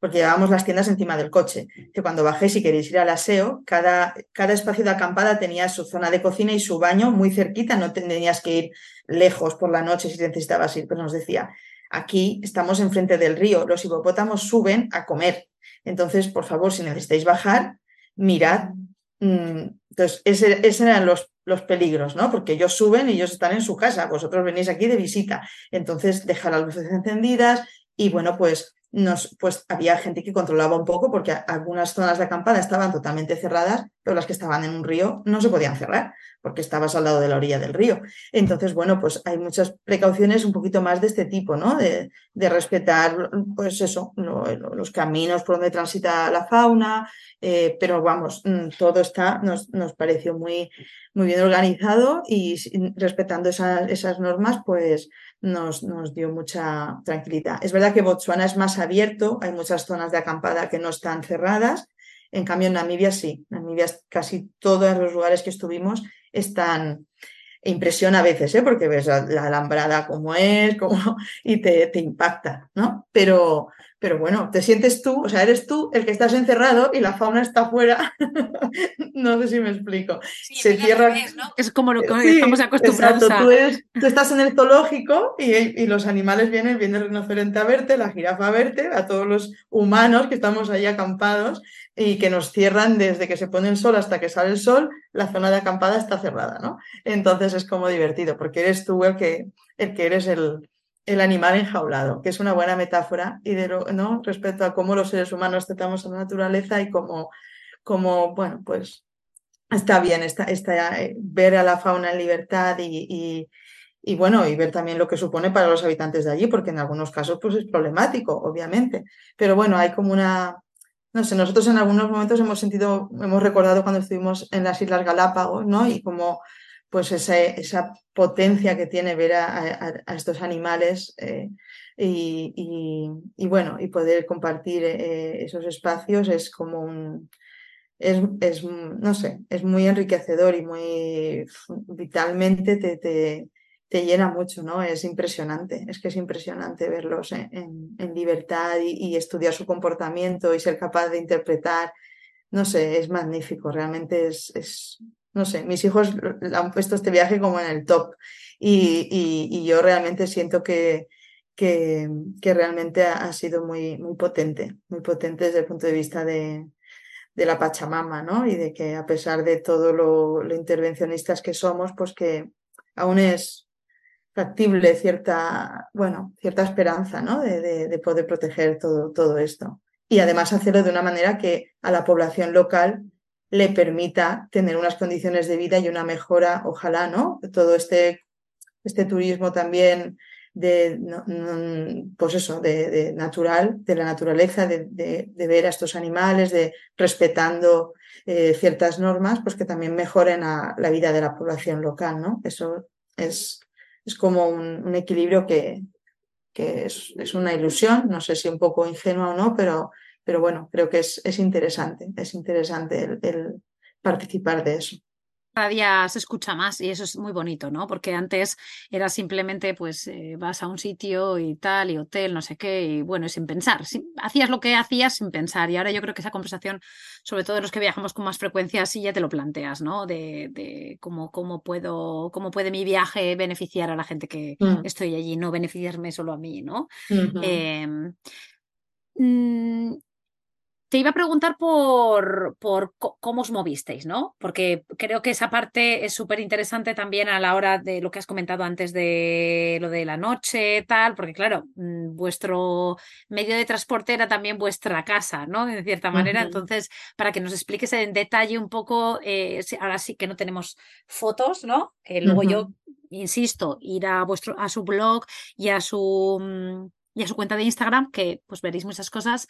porque llevábamos las tiendas encima del coche. Que cuando bajéis y queréis ir al aseo, cada, cada espacio de acampada tenía su zona de cocina y su baño muy cerquita, no tenías que ir lejos por la noche si necesitabas ir, pero nos decía, aquí estamos enfrente del río, los hipopótamos suben a comer. Entonces, por favor, si necesitáis bajar, mirad. Mm, entonces, ese, ese eran los, los peligros, ¿no? Porque ellos suben y ellos están en su casa, vosotros venís aquí de visita. Entonces, dejar las luces encendidas y, bueno, pues nos, pues había gente que controlaba un poco porque algunas zonas de acampada estaban totalmente cerradas, pero las que estaban en un río no se podían cerrar porque estabas al lado de la orilla del río. Entonces, bueno, pues hay muchas precauciones un poquito más de este tipo, ¿no? De, de respetar, pues eso, lo, lo, los caminos por donde transita la fauna, eh, pero vamos, mm, todo está, nos, nos pareció muy, muy bien organizado y respetando esa, esas normas, pues nos, nos, dio mucha tranquilidad. Es verdad que Botswana es más abierto, hay muchas zonas de acampada que no están cerradas, en cambio Namibia sí, Namibia casi todos los lugares que estuvimos están, impresiona a veces, ¿eh? porque ves la, alambrada como es, como, y te, te impacta, ¿no? Pero, pero bueno, te sientes tú, o sea, eres tú el que estás encerrado y la fauna está afuera. no sé si me explico. Se cierra. Es como lo que estamos acostumbrados exacto. Tú, estás en el zoológico y, los animales vienen, viene el rinoceronte a verte, la jirafa a verte, a todos los humanos que estamos ahí acampados y que nos cierran desde que se pone el sol hasta que sale el sol, la zona de acampada está cerrada, ¿no? Entonces es como divertido, porque eres tú el que, el que eres el, el animal enjaulado, que es una buena metáfora y de ¿no? respecto a cómo los seres humanos tratamos a la naturaleza y cómo, cómo bueno, pues está bien está, está, eh, ver a la fauna en libertad y, y, bueno, y ver también lo que supone para los habitantes de allí, porque en algunos casos pues es problemático, obviamente. Pero bueno, hay como una, no sé, nosotros en algunos momentos hemos sentido, hemos recordado cuando estuvimos en las Islas Galápagos, ¿no? Y como pues esa, esa potencia que tiene ver a, estos animales eh, y, bueno, y poder compartir eh, esos espacios es como un, es, no sé, es muy enriquecedor y muy vitalmente te, te, te, llena mucho, ¿no? Es impresionante, es que es impresionante verlos en, en, libertad y, y, estudiar su comportamiento y ser capaz de interpretar, no sé, es magnífico, realmente es, es no sé, mis hijos han puesto este viaje como en el top y, y, yo realmente siento que, que, que, realmente ha sido muy, muy potente, muy potente desde el punto de vista de, de la Pachamama, ¿no? Y de que a pesar de todo lo, intervencionistas que somos, pues que aún es factible cierta, bueno, cierta esperanza, ¿no? De, de, de poder proteger todo, todo esto. Y además hacerlo de una manera que a la población local le permita tener unas condiciones de vida y una mejora, ojalá, ¿no? Todo este, este turismo también de, pues eso, de, natural, de la naturaleza, de, de, ver a estos animales, de respetando eh, ciertas normas, pues que también mejoren la vida de la población local, ¿no? Eso es, es como un, equilibrio que, que es, es, una ilusión, no sé si un poco ingenua o no, pero pero bueno, creo que es, es interesante, es interesante el, participar de eso cada día se escucha más y eso es muy bonito, ¿no? Porque antes era simplemente, pues, eh, vas a un sitio y tal, y hotel, no sé qué, y bueno, sin pensar. hacías lo que hacías sin pensar. Y ahora yo creo que esa conversación, sobre todo los que viajamos con más frecuencia, sí ya te lo planteas, ¿no? De, de cómo, cómo, puedo, cómo puede mi viaje beneficiar a la gente que mm. estoy allí, no beneficiarme solo a mí, ¿no? Te iba a preguntar por, por cómo os movisteis, ¿no? Porque creo que esa parte es súper interesante también a la hora de lo que has comentado antes de lo de la noche, tal, porque claro, mm, vuestro medio de transporte era también vuestra casa, ¿no? De cierta manera. Entonces, para que nos expliques en detalle un poco, eh, ahora sí que no tenemos fotos, ¿no? Que luego yo, insisto, ir a vuestro, a su blog y a su mm, y a su cuenta de Instagram, que pues veréis muchas cosas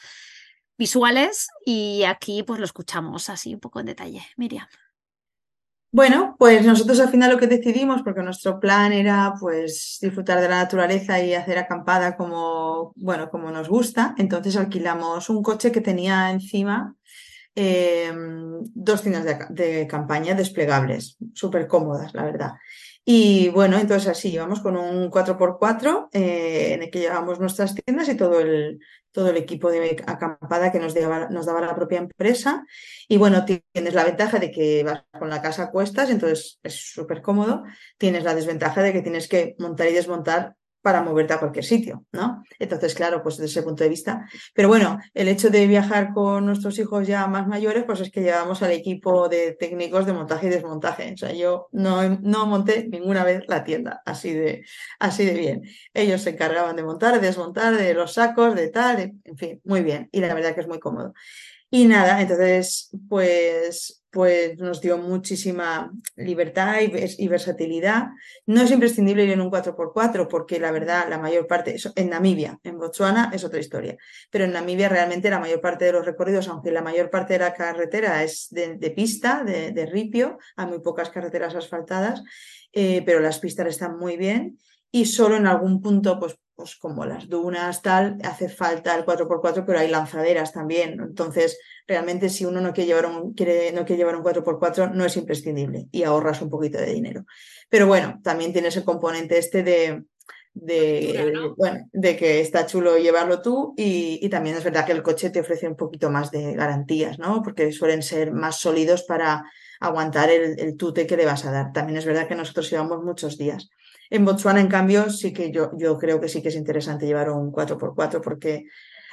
visuales y aquí pues lo escuchamos así un poco en detalle. Miriam. Bueno, pues nosotros al final lo que decidimos, porque nuestro plan era pues disfrutar de la naturaleza y hacer acampada como, bueno, como nos gusta, entonces alquilamos un coche que tenía encima em, dos tiendas de, campaña desplegables, súper cómodas, la verdad. Y bueno, entonces así, llevamos con un 4x4 eh, en el que llevamos nuestras tiendas y todo el, todo el equipo de acampada que nos daba, nos daba la propia empresa. Y bueno, tienes la ventaja de que vas con la casa a cuestas, entonces es súper cómodo. Tienes la desventaja de que tienes que montar y desmontar para moverte a cualquier sitio, ¿no? Entonces, claro, pues desde ese punto de vista. Pero bueno, el hecho de viajar con nuestros hijos ya más mayores, pues es que llevamos al equipo de técnicos de montaje y desmontaje. O sea, yo no, no monté ninguna vez la tienda así de, así de bien. Ellos se encargaban de montar, de desmontar, de los sacos, de tal, en fin, muy bien. Y la verdad que es muy cómodo. Y nada, entonces, pues, pues nos dio muchísima libertad y, versatilidad. No es imprescindible ir en un 4x4 porque la verdad, la mayor parte, en Namibia, en Botswana es otra historia, pero en Namibia realmente la mayor parte de los recorridos, aunque la mayor parte de la carretera es de, pista, de, ripio, hay muy pocas carreteras asfaltadas, eh, pero las pistas están muy bien y solo en algún punto, pues, pues como las dunas, tal, hace falta el 4x4, pero hay lanzaderas también. Entonces, realmente si uno no quiere llevar un, quiere, no quiere llevar un 4x4, no es imprescindible y ahorras un poquito de dinero. Pero bueno, también tienes el componente este de, de, bueno, de que está chulo llevarlo tú y, también es verdad que el coche te ofrece un poquito más de garantías, ¿no? Porque suelen ser más sólidos para aguantar el, el tute que le vas a dar. También es verdad que nosotros llevamos muchos días. En Botswana, en cambio, sí que yo, yo creo que sí que es interesante llevar un 4x4 porque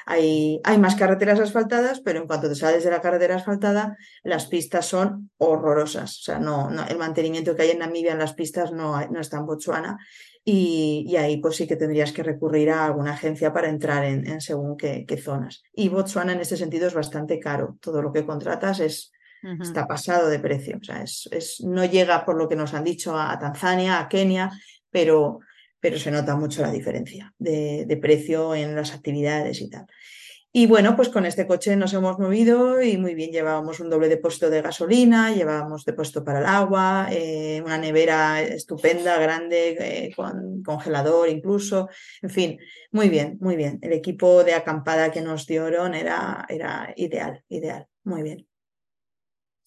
hay, hay, más carreteras asfaltadas, pero en cuanto te sales de la carretera asfaltada, las pistas son horrorosas. O sea, no, no el mantenimiento que hay en Namibia en las pistas no, no está en Botswana. Y, y, ahí pues sí que tendrías que recurrir a alguna agencia para entrar en, en según qué, qué, zonas. Y Botswana en este sentido es bastante caro. Todo lo que contratas es, uh -huh. está pasado de precio. O sea, es, es, no llega por lo que nos han dicho a, a Tanzania, a Kenia, pero, pero se nota mucho la diferencia de, precio en las actividades y tal. Y bueno, pues con este coche nos hemos movido y muy bien, llevábamos un doble depósito de gasolina, llevábamos depósito para el agua, eh, una nevera estupenda, grande, eh, con congelador incluso, en fin, muy bien, muy bien. El equipo de acampada que nos dieron era, era ideal, ideal, muy bien.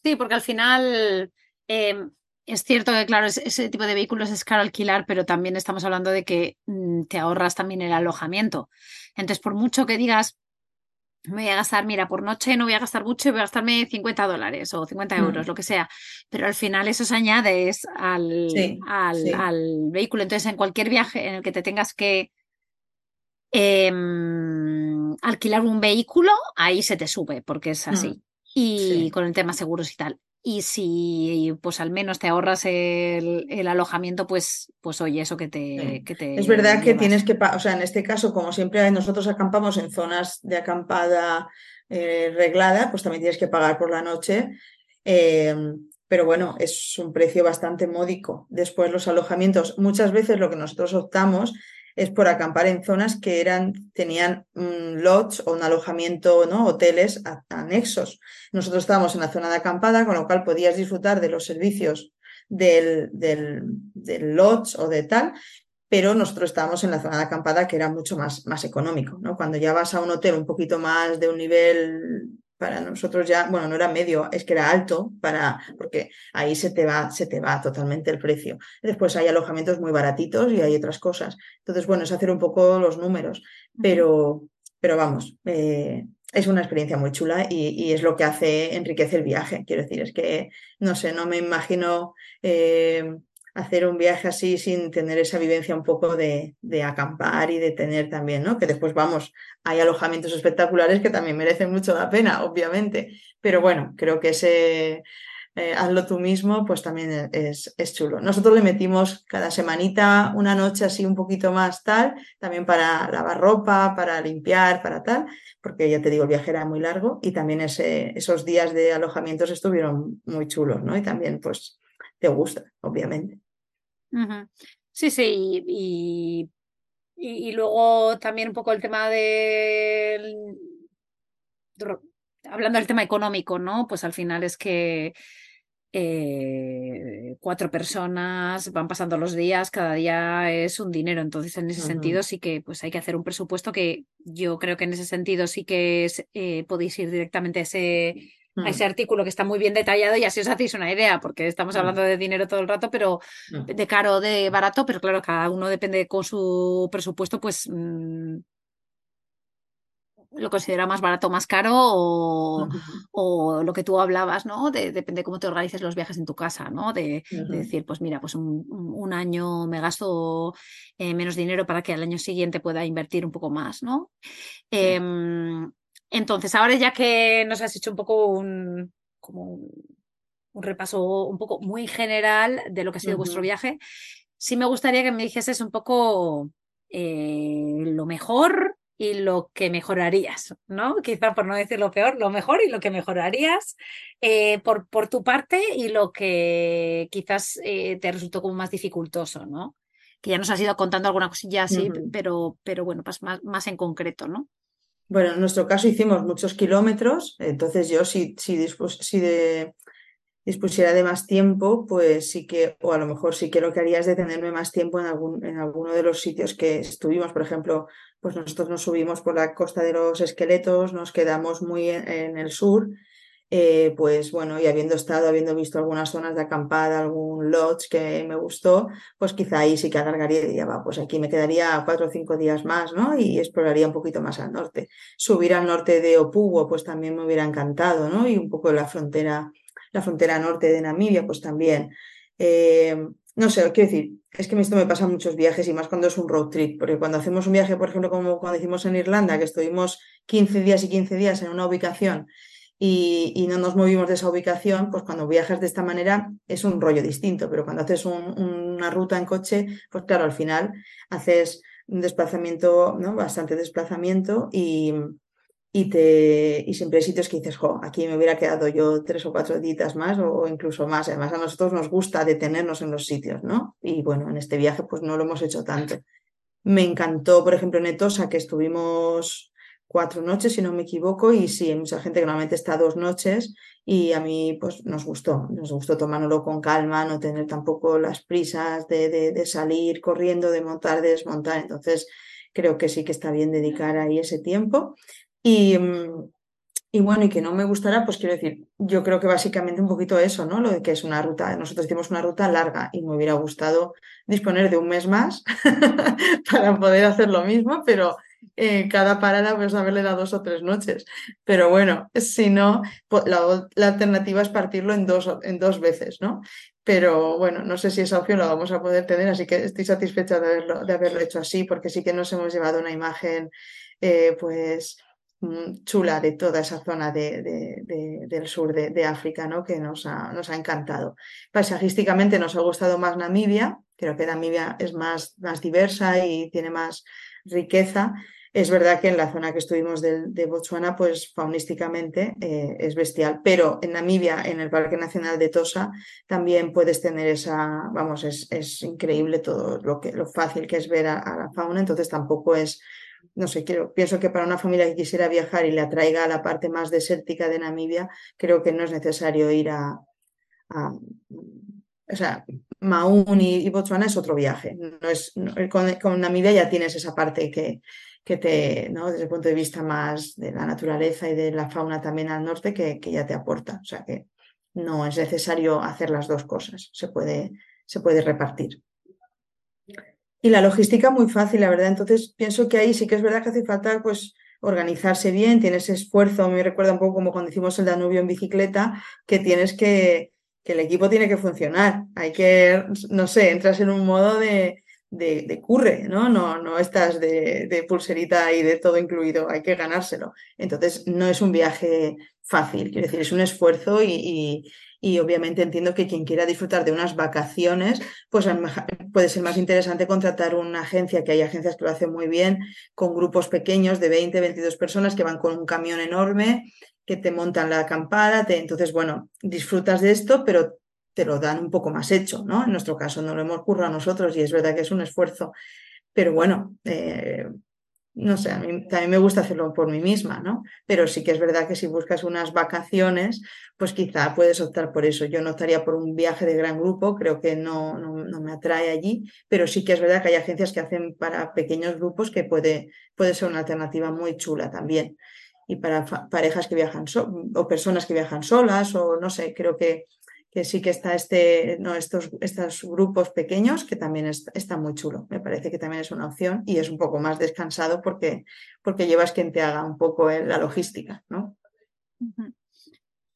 Sí, porque al final... Eh es cierto que, claro, ese tipo de vehículos es caro alquilar, pero también estamos hablando de que mm, te ahorras también el alojamiento. Entonces, por mucho que digas, me voy a gastar, mira, por noche no voy a gastar mucho, voy a gastarme 50 dólares o 50 euros, mm. lo que sea, pero al final eso se añade al, sí, al, sí. al, vehículo. Entonces, en cualquier viaje en el que te tengas que eh, alquilar un vehículo, ahí se te sube, porque es así. Mm. Y sí. con el tema seguros y tal y si pues al menos te ahorras el, el alojamiento, pues, pues oye, eso que te, sí. que te Es verdad llevas. que tienes que, o sea, en este caso, como siempre nosotros acampamos en zonas de acampada eh, reglada, pues también tienes que pagar por la noche. Eh, pero bueno, es un precio bastante módico. Después los alojamientos, muchas veces lo que nosotros optamos es por acampar en zonas que eran, tenían un lodge o un alojamiento, ¿no? hoteles anexos. Nosotros estábamos en la zona de acampada, con lo cual podías disfrutar de los servicios del, del, del lodge o de tal, pero nosotros estábamos en la zona de acampada que era mucho más, más económico. ¿no? Cuando ya vas a un hotel un poquito más de un nivel para nosotros ya, bueno, no era medio, es que era alto, para, porque ahí se te va, se te va totalmente el precio. Después hay alojamientos muy baratitos y hay otras cosas. Entonces, bueno, es hacer un poco los números, pero, pero vamos, eh, es una experiencia muy chula y, y, es lo que hace, enriquece el viaje. Quiero decir, es que, no sé, no me imagino eh, hacer un viaje así sin tener esa vivencia un poco de, acampar y de tener también, ¿no? Que después vamos, hay alojamientos espectaculares que también merecen mucho la pena, obviamente, pero bueno, creo que ese eh, hazlo tú mismo, pues también es, es, chulo. Nosotros le metimos cada semanita una noche así un poquito más tal, también para lavar ropa, para limpiar, para tal, porque ya te digo, el viaje era muy largo y también ese, esos días de alojamientos estuvieron muy chulos, ¿no? Y también pues te gusta, obviamente. Uh -huh. Sí, sí, y, y, y, luego también un poco el tema del... Hablando del tema económico, ¿no? Pues al final es que eh, cuatro personas van pasando los días, cada día es un dinero. Entonces, en ese uh -huh. sentido, sí que pues hay que hacer un presupuesto que yo creo que en ese sentido sí que es, eh, podéis ir directamente a ese a ese artículo que está muy bien detallado y así os hacéis una idea, porque estamos hablando de dinero todo el rato, pero de caro o de barato, pero claro, cada uno depende con su presupuesto, pues mmm, lo considera más barato o más caro o, uh -huh. o, lo que tú hablabas, ¿no? De, depende cómo te organices los viajes en tu casa, ¿no? De, uh -huh. de decir, pues mira, pues un, un año me gasto eh, menos dinero para que al año siguiente pueda invertir un poco más, ¿no? Eh, entonces, ahora ya que nos has hecho un poco un, como un, un repaso un poco muy general de lo que ha sido uh -huh. vuestro viaje, sí me gustaría que me dijeses un poco eh, lo mejor y lo que mejorarías, ¿no? Quizá por no decir lo peor, lo mejor y lo que mejorarías eh, por, por, tu parte y lo que quizás eh, te resultó como más dificultoso, ¿no? Que ya nos has ido contando alguna cosilla así, uh -huh. pero, pero bueno, pues más, más en concreto, ¿no? Bueno, en nuestro caso hicimos muchos kilómetros, entonces yo si, si, si de, dispusiera de más tiempo, pues sí que, o a lo mejor sí que lo que haría es detenerme más tiempo en, algún, en alguno de los sitios que estuvimos. Por ejemplo, pues nosotros nos subimos por la costa de los esqueletos, nos quedamos muy en el sur eh, pues bueno, y habiendo estado, habiendo visto algunas zonas de acampada, algún lodge que me gustó, pues quizá ahí sí que alargaría y diría, va, pues aquí me quedaría cuatro o cinco días más, ¿no? Y exploraría un poquito más al norte. Subir al norte de Opugo, pues también me hubiera encantado, ¿no? Y un poco la frontera, la frontera norte de Namibia, pues también. Eh, no sé, quiero decir, es que esto me pasa muchos viajes y más cuando es un road trip, porque cuando hacemos un viaje, por ejemplo, como cuando hicimos en Irlanda, que estuvimos 15 días y 15 días en una ubicación y, no nos movimos de esa ubicación, pues cuando viajas de esta manera es un rollo distinto, pero cuando haces una ruta en coche, pues claro, al final haces un desplazamiento, ¿no? Bastante desplazamiento y, y, te, y siempre hay sitios que dices, jo, aquí me hubiera quedado yo tres o cuatro días más o, incluso más. Además, a nosotros nos gusta detenernos en los sitios, ¿no? Y bueno, en este viaje pues no lo hemos hecho tanto. Me encantó, por ejemplo, Netosa, que estuvimos cuatro noches, si no me equivoco, y sí, hay mucha gente que normalmente está dos noches y a mí pues nos gustó, nos gustó tomárnoslo con calma, no tener tampoco las prisas de, de, salir corriendo, de montar, de desmontar, entonces creo que sí que está bien dedicar ahí ese tiempo. Y, mm, y bueno, y que no me gustará, pues quiero decir, yo creo que básicamente un poquito eso, ¿no? Lo de que es una ruta, nosotros hicimos una ruta larga y me hubiera gustado disponer de un mes más para poder hacer lo mismo, pero cada parada pues haberle dado dos o tres noches. Pero bueno, si no, la, alternativa es partirlo en dos, en dos veces, ¿no? Pero bueno, no sé si esa opción la vamos a poder tener, así que estoy satisfecha de haberlo, de haberlo hecho así, porque sí que nos hemos llevado una imagen, eh, pues mm, chula de toda esa zona de, del sur de, África, ¿no? que nos ha, nos ha encantado. Paisajísticamente nos ha gustado más Namibia, creo que Namibia es más, más diversa y tiene más riqueza. Es verdad que en la zona que estuvimos de, de Botswana, pues faunísticamente eh, es bestial, pero en Namibia, en el Parque Nacional de Tosa, también puedes tener esa, vamos, es, es increíble todo lo, que, lo fácil que es ver a, la fauna, entonces tampoco es, no sé, quiero, pienso que para una familia que quisiera viajar y le atraiga a la parte más desértica de Namibia, creo que no es necesario ir a, o sea, Maún y, Botswana es otro viaje. No es, con, Namibia ya tienes esa parte que, que te, ¿no? desde el punto de vista más de la naturaleza y de la fauna también al norte, que, que ya te aporta. O sea que no es necesario hacer las dos cosas, se puede, se puede repartir. Y la logística muy fácil, la verdad. Entonces pienso que ahí sí que es verdad que hace falta pues organizarse bien, tienes esfuerzo, me recuerda un poco como cuando hicimos el Danubio en bicicleta, que tienes que, que el equipo tiene que funcionar. Hay que, no sé, entras en un modo de, de, curre, ¿no? No, no estás de, pulserita y de todo incluido, hay que ganárselo. Entonces, no es un viaje fácil, quiero decir, es un esfuerzo y, y, obviamente entiendo que quien quiera disfrutar de unas vacaciones, pues puede ser más interesante contratar una agencia, que hay agencias que lo hacen muy bien, con grupos pequeños de 20, 22 personas que van con un camión enorme que te montan la acampada, te, entonces, bueno, disfrutas de esto, pero te lo dan un poco más hecho, ¿no? En nuestro caso no lo hemos currado a nosotros y es verdad que es un esfuerzo, pero bueno, eh, no sé, a mí también me gusta hacerlo por mí misma, ¿no? Pero sí que es verdad que si buscas unas vacaciones, pues quizá puedes optar por eso. Yo no estaría por un viaje de gran grupo, creo que no, no, me atrae allí, pero sí que es verdad que hay agencias que hacen para pequeños grupos que puede, puede ser una alternativa muy chula también. Y para parejas que viajan o personas que viajan solas, o no sé, creo que que sí que está este, no, estos, estos grupos pequeños, que también está, muy chulo. Me parece que también es una opción y es un poco más descansado porque, porque llevas quien te haga un poco la logística, ¿no?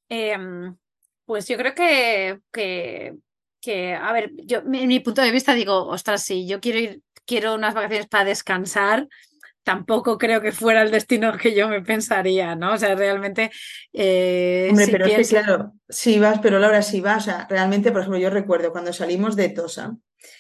Em, pues yo creo que, que, que, a ver, yo en mi punto de vista digo, ostras, sí, yo quiero ir, quiero unas vacaciones para descansar, tampoco creo que fuera el destino que yo me pensaría, ¿no? O sea, realmente... Eh, Hombre, pero es que claro, si vas, pero Laura, si vas, o sea, realmente, por ejemplo, yo recuerdo cuando salimos de Tosa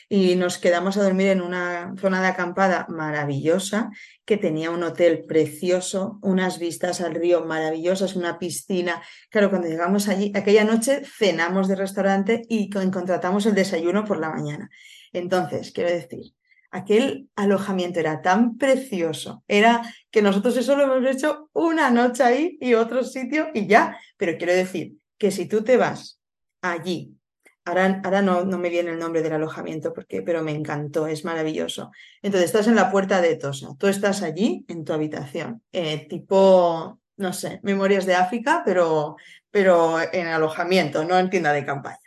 y nos quedamos a dormir en una zona de acampada maravillosa que tenía un hotel precioso, unas vistas al río maravillosas, una piscina. Claro, cuando llegamos allí, aquella noche cenamos de restaurante y contratamos el desayuno por la mañana. Entonces, quiero decir, aquel alojamiento era tan precioso, era que nosotros eso lo hemos hecho una noche ahí y otro sitio y ya, pero quiero decir que si tú te vas allí. Ahora, ahora no, no, me viene el nombre del alojamiento, porque, pero me encantó, es maravilloso. Entonces, estás en la puerta de Tosa, tú estás allí en tu habitación, eh, tipo, no sé, Memorias de África, pero, pero en alojamiento, no en tienda de campaña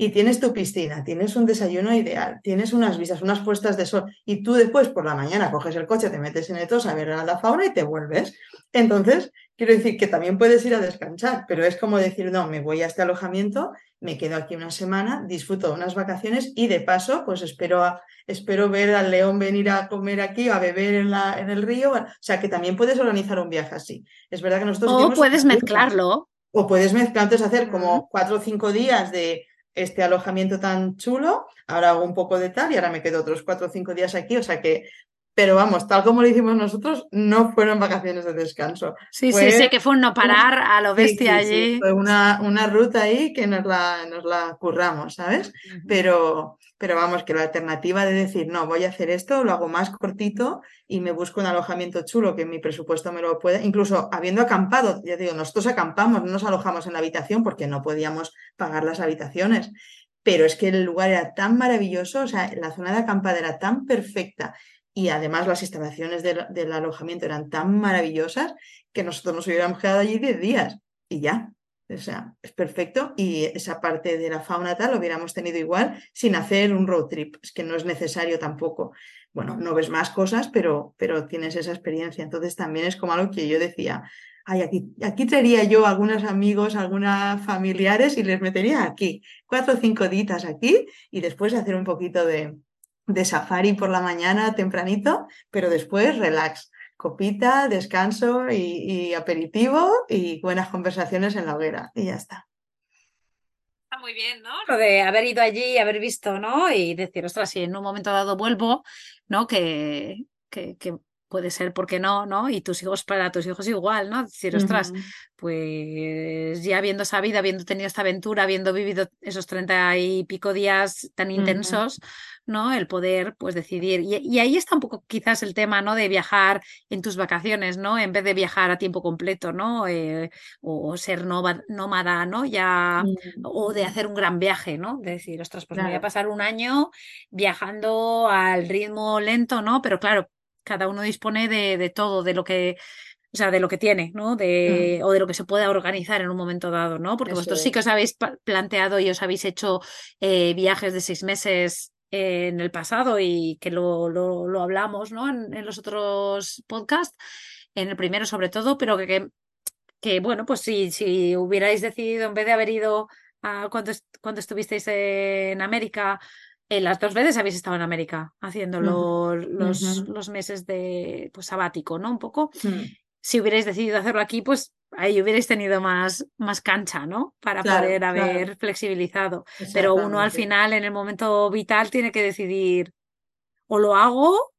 y tienes tu piscina, tienes un desayuno ideal, tienes unas vistas, unas puestas de sol y tú después por la mañana coges el coche, te metes en Etos a ver a la fauna y te vuelves. Entonces, quiero decir que también puedes ir a descansar, pero es como decir, no, me voy a este alojamiento, me quedo aquí una semana, disfruto unas vacaciones y de paso, pues espero, a, espero ver al león venir a comer aquí, a beber en, la, en el río. O sea, que también puedes organizar un viaje así. Es verdad que nosotros... O puedes mezclarlo. O puedes mezclar, entonces hacer como cuatro o cinco días de este alojamiento tan chulo, ahora hago un poco de tal y ahora me quedo otros cuatro o cinco días aquí, o sea que, pero vamos, tal como lo hicimos nosotros, no fueron vacaciones de descanso. Sí, sí, sí, que fue un no parar a lo bestia allí. fue una, una, ruta ahí que nos la, nos la curramos, ¿sabes? Pero, pero vamos, que la alternativa de decir, no, voy a hacer esto, lo hago más cortito y me busco un alojamiento chulo que mi presupuesto me lo pueda, incluso habiendo acampado, ya digo, nosotros acampamos, no nos alojamos en la habitación porque no podíamos pagar las habitaciones, pero es que el lugar era tan maravilloso, o sea, la zona de acampada era tan perfecta y además las instalaciones del, alojamiento eran tan maravillosas que nosotros nos hubiéramos quedado allí 10 días y ya, o sea, es perfecto y esa parte de la fauna tal lo hubiéramos tenido igual sin hacer un road trip. Es que no es necesario tampoco. Bueno, no ves más cosas, pero, pero tienes esa experiencia. Entonces también es como algo que yo decía, ay, aquí, aquí traería yo algunos amigos, algunas familiares y les metería aquí, cuatro o cinco ditas aquí y después hacer un poquito de, de safari por la mañana tempranito, pero después relax copita, descanso y, aperitivo y buenas conversaciones en la hoguera y ya está. Está muy bien, ¿no? Lo de haber ido allí, haber visto, ¿no? Y decir, ostras, si en un momento dado vuelvo, ¿no? Que, que, que puede ser, porque no? ¿no? Y tus hijos, para tus hijos igual, ¿no? Decir, ostras, pues ya viendo esa vida, habiendo tenido esta aventura, habiendo vivido esos treinta y pico días tan intensos, ¿no? El poder, pues, decidir. Y, ahí está un poco quizás el tema, ¿no? De viajar en tus vacaciones, ¿no? En vez de viajar a tiempo completo, ¿no? Eh, o, ser nómada, ¿no? Ya, o de hacer un gran viaje, ¿no? De decir, ostras, pues me voy a pasar un año viajando al ritmo lento, ¿no? Pero claro, cada uno dispone de, todo, de lo que, o sea, de lo que tiene, ¿no? De, O de lo que se pueda organizar en un momento dado, ¿no? Porque vosotros sí que os habéis planteado y os habéis hecho eh, viajes de seis meses en el pasado y que lo, lo, hablamos, ¿no? En, los otros podcasts, en el primero sobre todo, pero que, que, bueno, pues si, si hubierais decidido, en vez de haber ido a cuando, cuando estuvisteis en América, eh, las dos veces habéis estado en América haciendo los, los, meses de pues, sabático, ¿no? Un poco. Mm. Si hubierais decidido hacerlo aquí, pues ahí hubierais tenido más, más cancha, ¿no? Para poder haber flexibilizado. Pero uno al final, en el momento vital, tiene que decidir o lo hago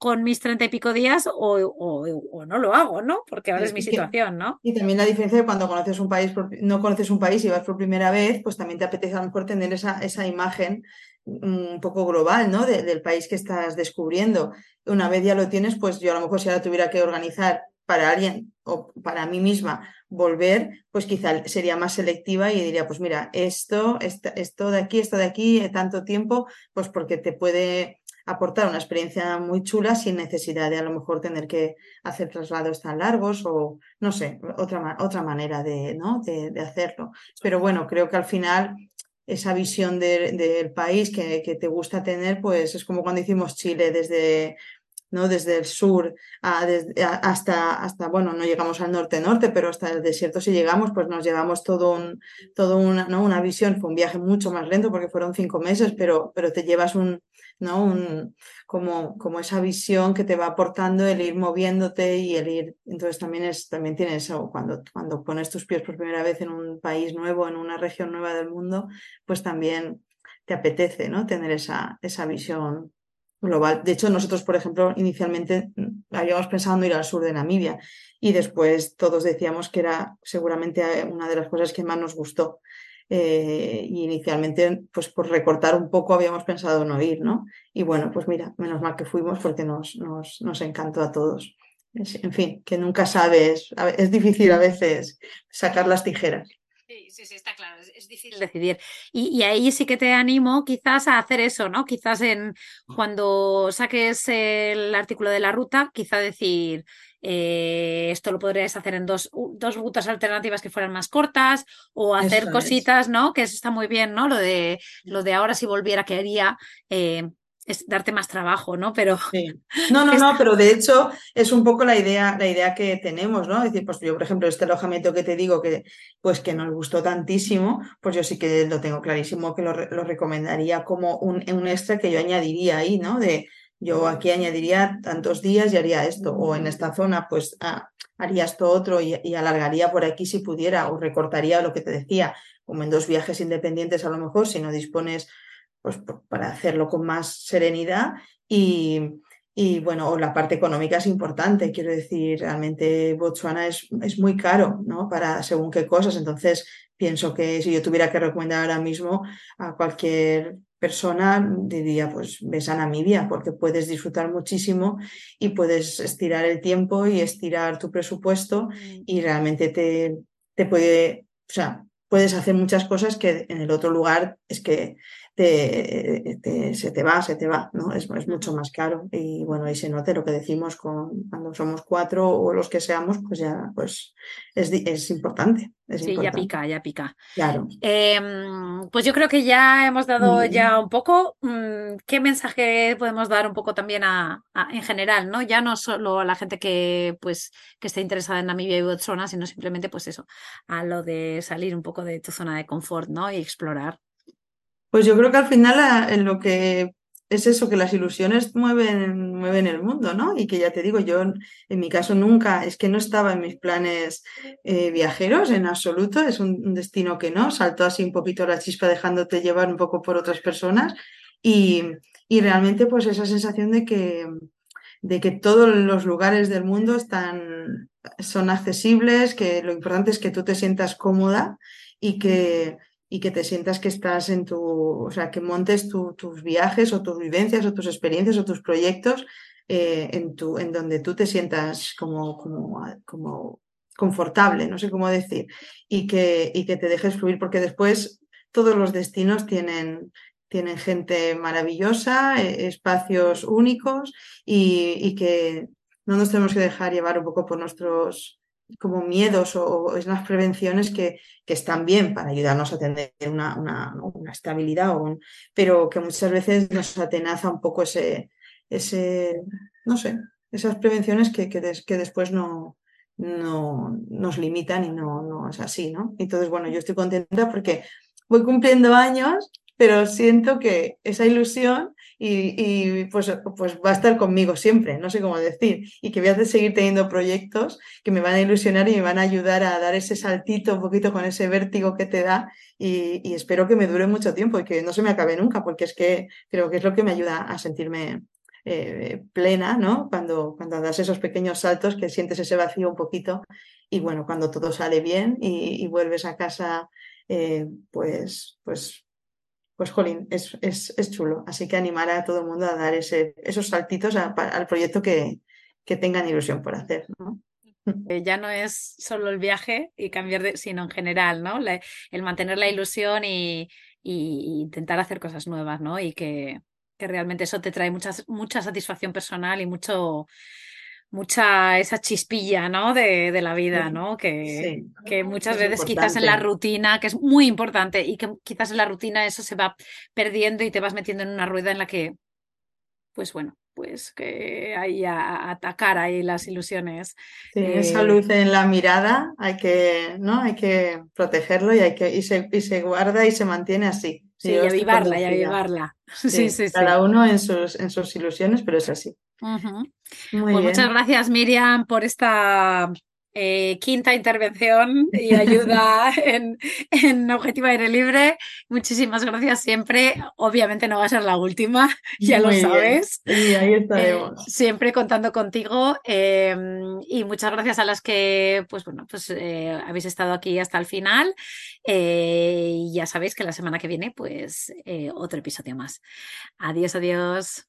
con mis treinta y pico días o, no lo hago, ¿no? Porque ahora es mi situación, ¿no? Y también la diferencia de cuando conoces un país, no conoces un país y vas por primera vez, pues también te apetece a lo mejor tener esa, esa imagen un poco global, ¿no? del país que estás descubriendo. Una vez ya lo tienes, pues yo a lo mejor si ahora tuviera que organizar para alguien o para mí misma volver, pues quizá sería más selectiva y diría, pues mira, esto, esto de aquí, esto de aquí, tanto tiempo, pues porque te puede aportar una experiencia muy chula sin necesidad de a lo mejor tener que hacer traslados tan largos o no sé, otra, otra manera de, ¿no? de, hacerlo. Pero bueno, creo que al final esa visión del país que, te gusta tener, pues es como cuando hicimos Chile desde, ¿no? desde el sur hasta, hasta, bueno, no llegamos al norte-norte, pero hasta el desierto si llegamos, pues nos llevamos todo un, todo una, ¿no? una visión, fue un viaje mucho más lento porque fueron cinco meses, pero, pero te llevas un, ¿no? Un, como, como esa visión que te va aportando el ir moviéndote y el ir. Entonces también, es, también tienes eso, cuando, cuando pones tus pies por primera vez en un país nuevo, en una región nueva del mundo, pues también te apetece ¿no? tener esa, esa visión global. De hecho, nosotros, por ejemplo, inicialmente mm, habíamos pensado en ir al sur de Namibia y después todos decíamos que era seguramente eh, una de las cosas que más nos gustó. Eh, y inicialmente, pues por recortar un poco, habíamos pensado no ir, ¿no? Y bueno, pues mira, menos mal que fuimos porque nos, nos, nos encantó a todos. en fin, que nunca sabes, es difícil a veces sacar las tijeras. Sí, sí, sí, está claro, es, difícil decidir. Y, ahí sí que te animo quizás a hacer eso, ¿no? Quizás en cuando saques el artículo de la ruta, quizá decir, eh, esto lo podrías hacer en dos, dos, rutas alternativas que fueran más cortas o hacer cositas, ¿no? Que eso está muy bien, ¿no? Lo de, lo de ahora si volviera, ¿qué haría? Eh, es darte más trabajo, ¿no? Pero. No, no, no, pero de hecho es un poco la idea, la idea que tenemos, ¿no? Es decir, pues yo, por ejemplo, este alojamiento que te digo que, pues que nos gustó tantísimo, pues yo sí que lo tengo clarísimo que lo, recomendaría como un, un, extra que yo añadiría ahí, ¿no? De yo aquí añadiría tantos días y haría esto, o en esta zona, pues ah, haría esto otro y, y alargaría por aquí si pudiera, o recortaría lo que te decía, como en dos viajes independientes a lo mejor, si no dispones pues, para hacerlo con más serenidad y, y, bueno, la parte económica es importante, quiero decir, realmente Botswana es, es, muy caro, ¿no? Para según qué cosas, entonces pienso que si yo tuviera que recomendar ahora mismo a cualquier persona, diría, pues ves a Namibia, porque puedes disfrutar muchísimo y puedes estirar el tiempo y estirar tu presupuesto mm. y realmente te, te puede, o sea, puedes hacer muchas cosas que en el otro lugar es que se te va, se te va, ¿no? Es, es, mucho más caro. Y bueno, ahí se note lo que decimos con, cuando somos cuatro o los que seamos, pues ya pues es, es importante. sí, ya pica, ya pica. Claro. Em, pues yo creo que ya hemos dado ya un poco. Mm, ¿Qué mensaje podemos dar un poco también a, en general, ¿no? Ya no solo a la gente que pues que esté interesada en Namibia y Botswana, sino simplemente pues eso, a lo de salir un poco de tu zona de confort, ¿no? Y explorar. Pues yo creo que al final en lo que es eso, que las ilusiones mueven, mueven el mundo, ¿no? Y que ya te digo, yo en mi caso nunca, es que no estaba en mis planes eh, viajeros en absoluto, es un, destino que no, saltó así un poquito la chispa dejándote llevar un poco por otras personas y, y realmente pues esa sensación de que, de que todos los lugares del mundo están, son accesibles, que lo importante es que tú te sientas cómoda y que y que te sientas que estás en tu, o sea, que montes tus viajes o tus vivencias o tus experiencias o tus proyectos eh, en, tu, en donde tú te sientas como, como, como confortable, no sé cómo decir, y que, y que te dejes fluir, porque después todos los destinos tienen, tienen gente maravillosa, eh, espacios únicos y, y, que no nos tenemos que dejar llevar un poco por nuestros como miedos o, esas prevenciones que, que, están bien para ayudarnos a tener una, una, una estabilidad, o pero que muchas veces nos atenaza un poco ese, ese no sé, esas prevenciones que, que, que después no, no nos limitan y no, no es así, ¿no? Entonces, bueno, yo estoy contenta porque voy cumpliendo años, pero siento que esa ilusión y, pues, pues va a estar conmigo siempre, no sé cómo decir, y que voy a seguir teniendo proyectos que me van a ilusionar y me van a ayudar a dar ese saltito un poquito con ese vértigo que te da y, espero que me dure mucho tiempo y que no se me acabe nunca, porque es que creo que es lo que me ayuda a sentirme eh, plena, ¿no? Cuando, cuando das esos pequeños saltos que sientes ese vacío un poquito y bueno, cuando todo sale bien y, vuelves a casa, eh, pues, pues pues jolín, es, es, chulo. Así que animar a todo el mundo a dar ese, esos saltitos al proyecto que, que, tengan ilusión por hacer. ¿no? Ya no es solo el viaje y cambiar de, sino en general, ¿no? el mantener la ilusión y, intentar hacer cosas nuevas, ¿no? Y que, que realmente eso te trae mucha, mucha satisfacción personal y mucho, mucha esa chispilla, ¿no? De, de la vida, ¿no? Que, que muchas veces quizás en la rutina, que es muy importante, y que quizás en la rutina eso se va perdiendo y te vas metiendo en una rueda en la que, pues bueno, pues que hay a, atacar ahí las ilusiones. esa eh, luz en la mirada hay que, ¿no? Hay que protegerlo y hay que, y se, y se guarda y se mantiene así. Sí, y avivarla, y avivarla. Sí, sí, sí, Cada uno en sus, en sus ilusiones, pero es así. Pues muchas gracias, Miriam, por esta eh, quinta intervención y ayuda en, en Objetivo Aire Libre. Muchísimas gracias siempre. Obviamente no va a ser la última, ya lo sabes. ahí estaremos. Eh, siempre contando contigo. Em, y muchas gracias a las que pues bueno, pues eh, habéis estado aquí hasta el final. y ya sabéis que la semana que viene, pues otro episodio más. Adiós, adiós.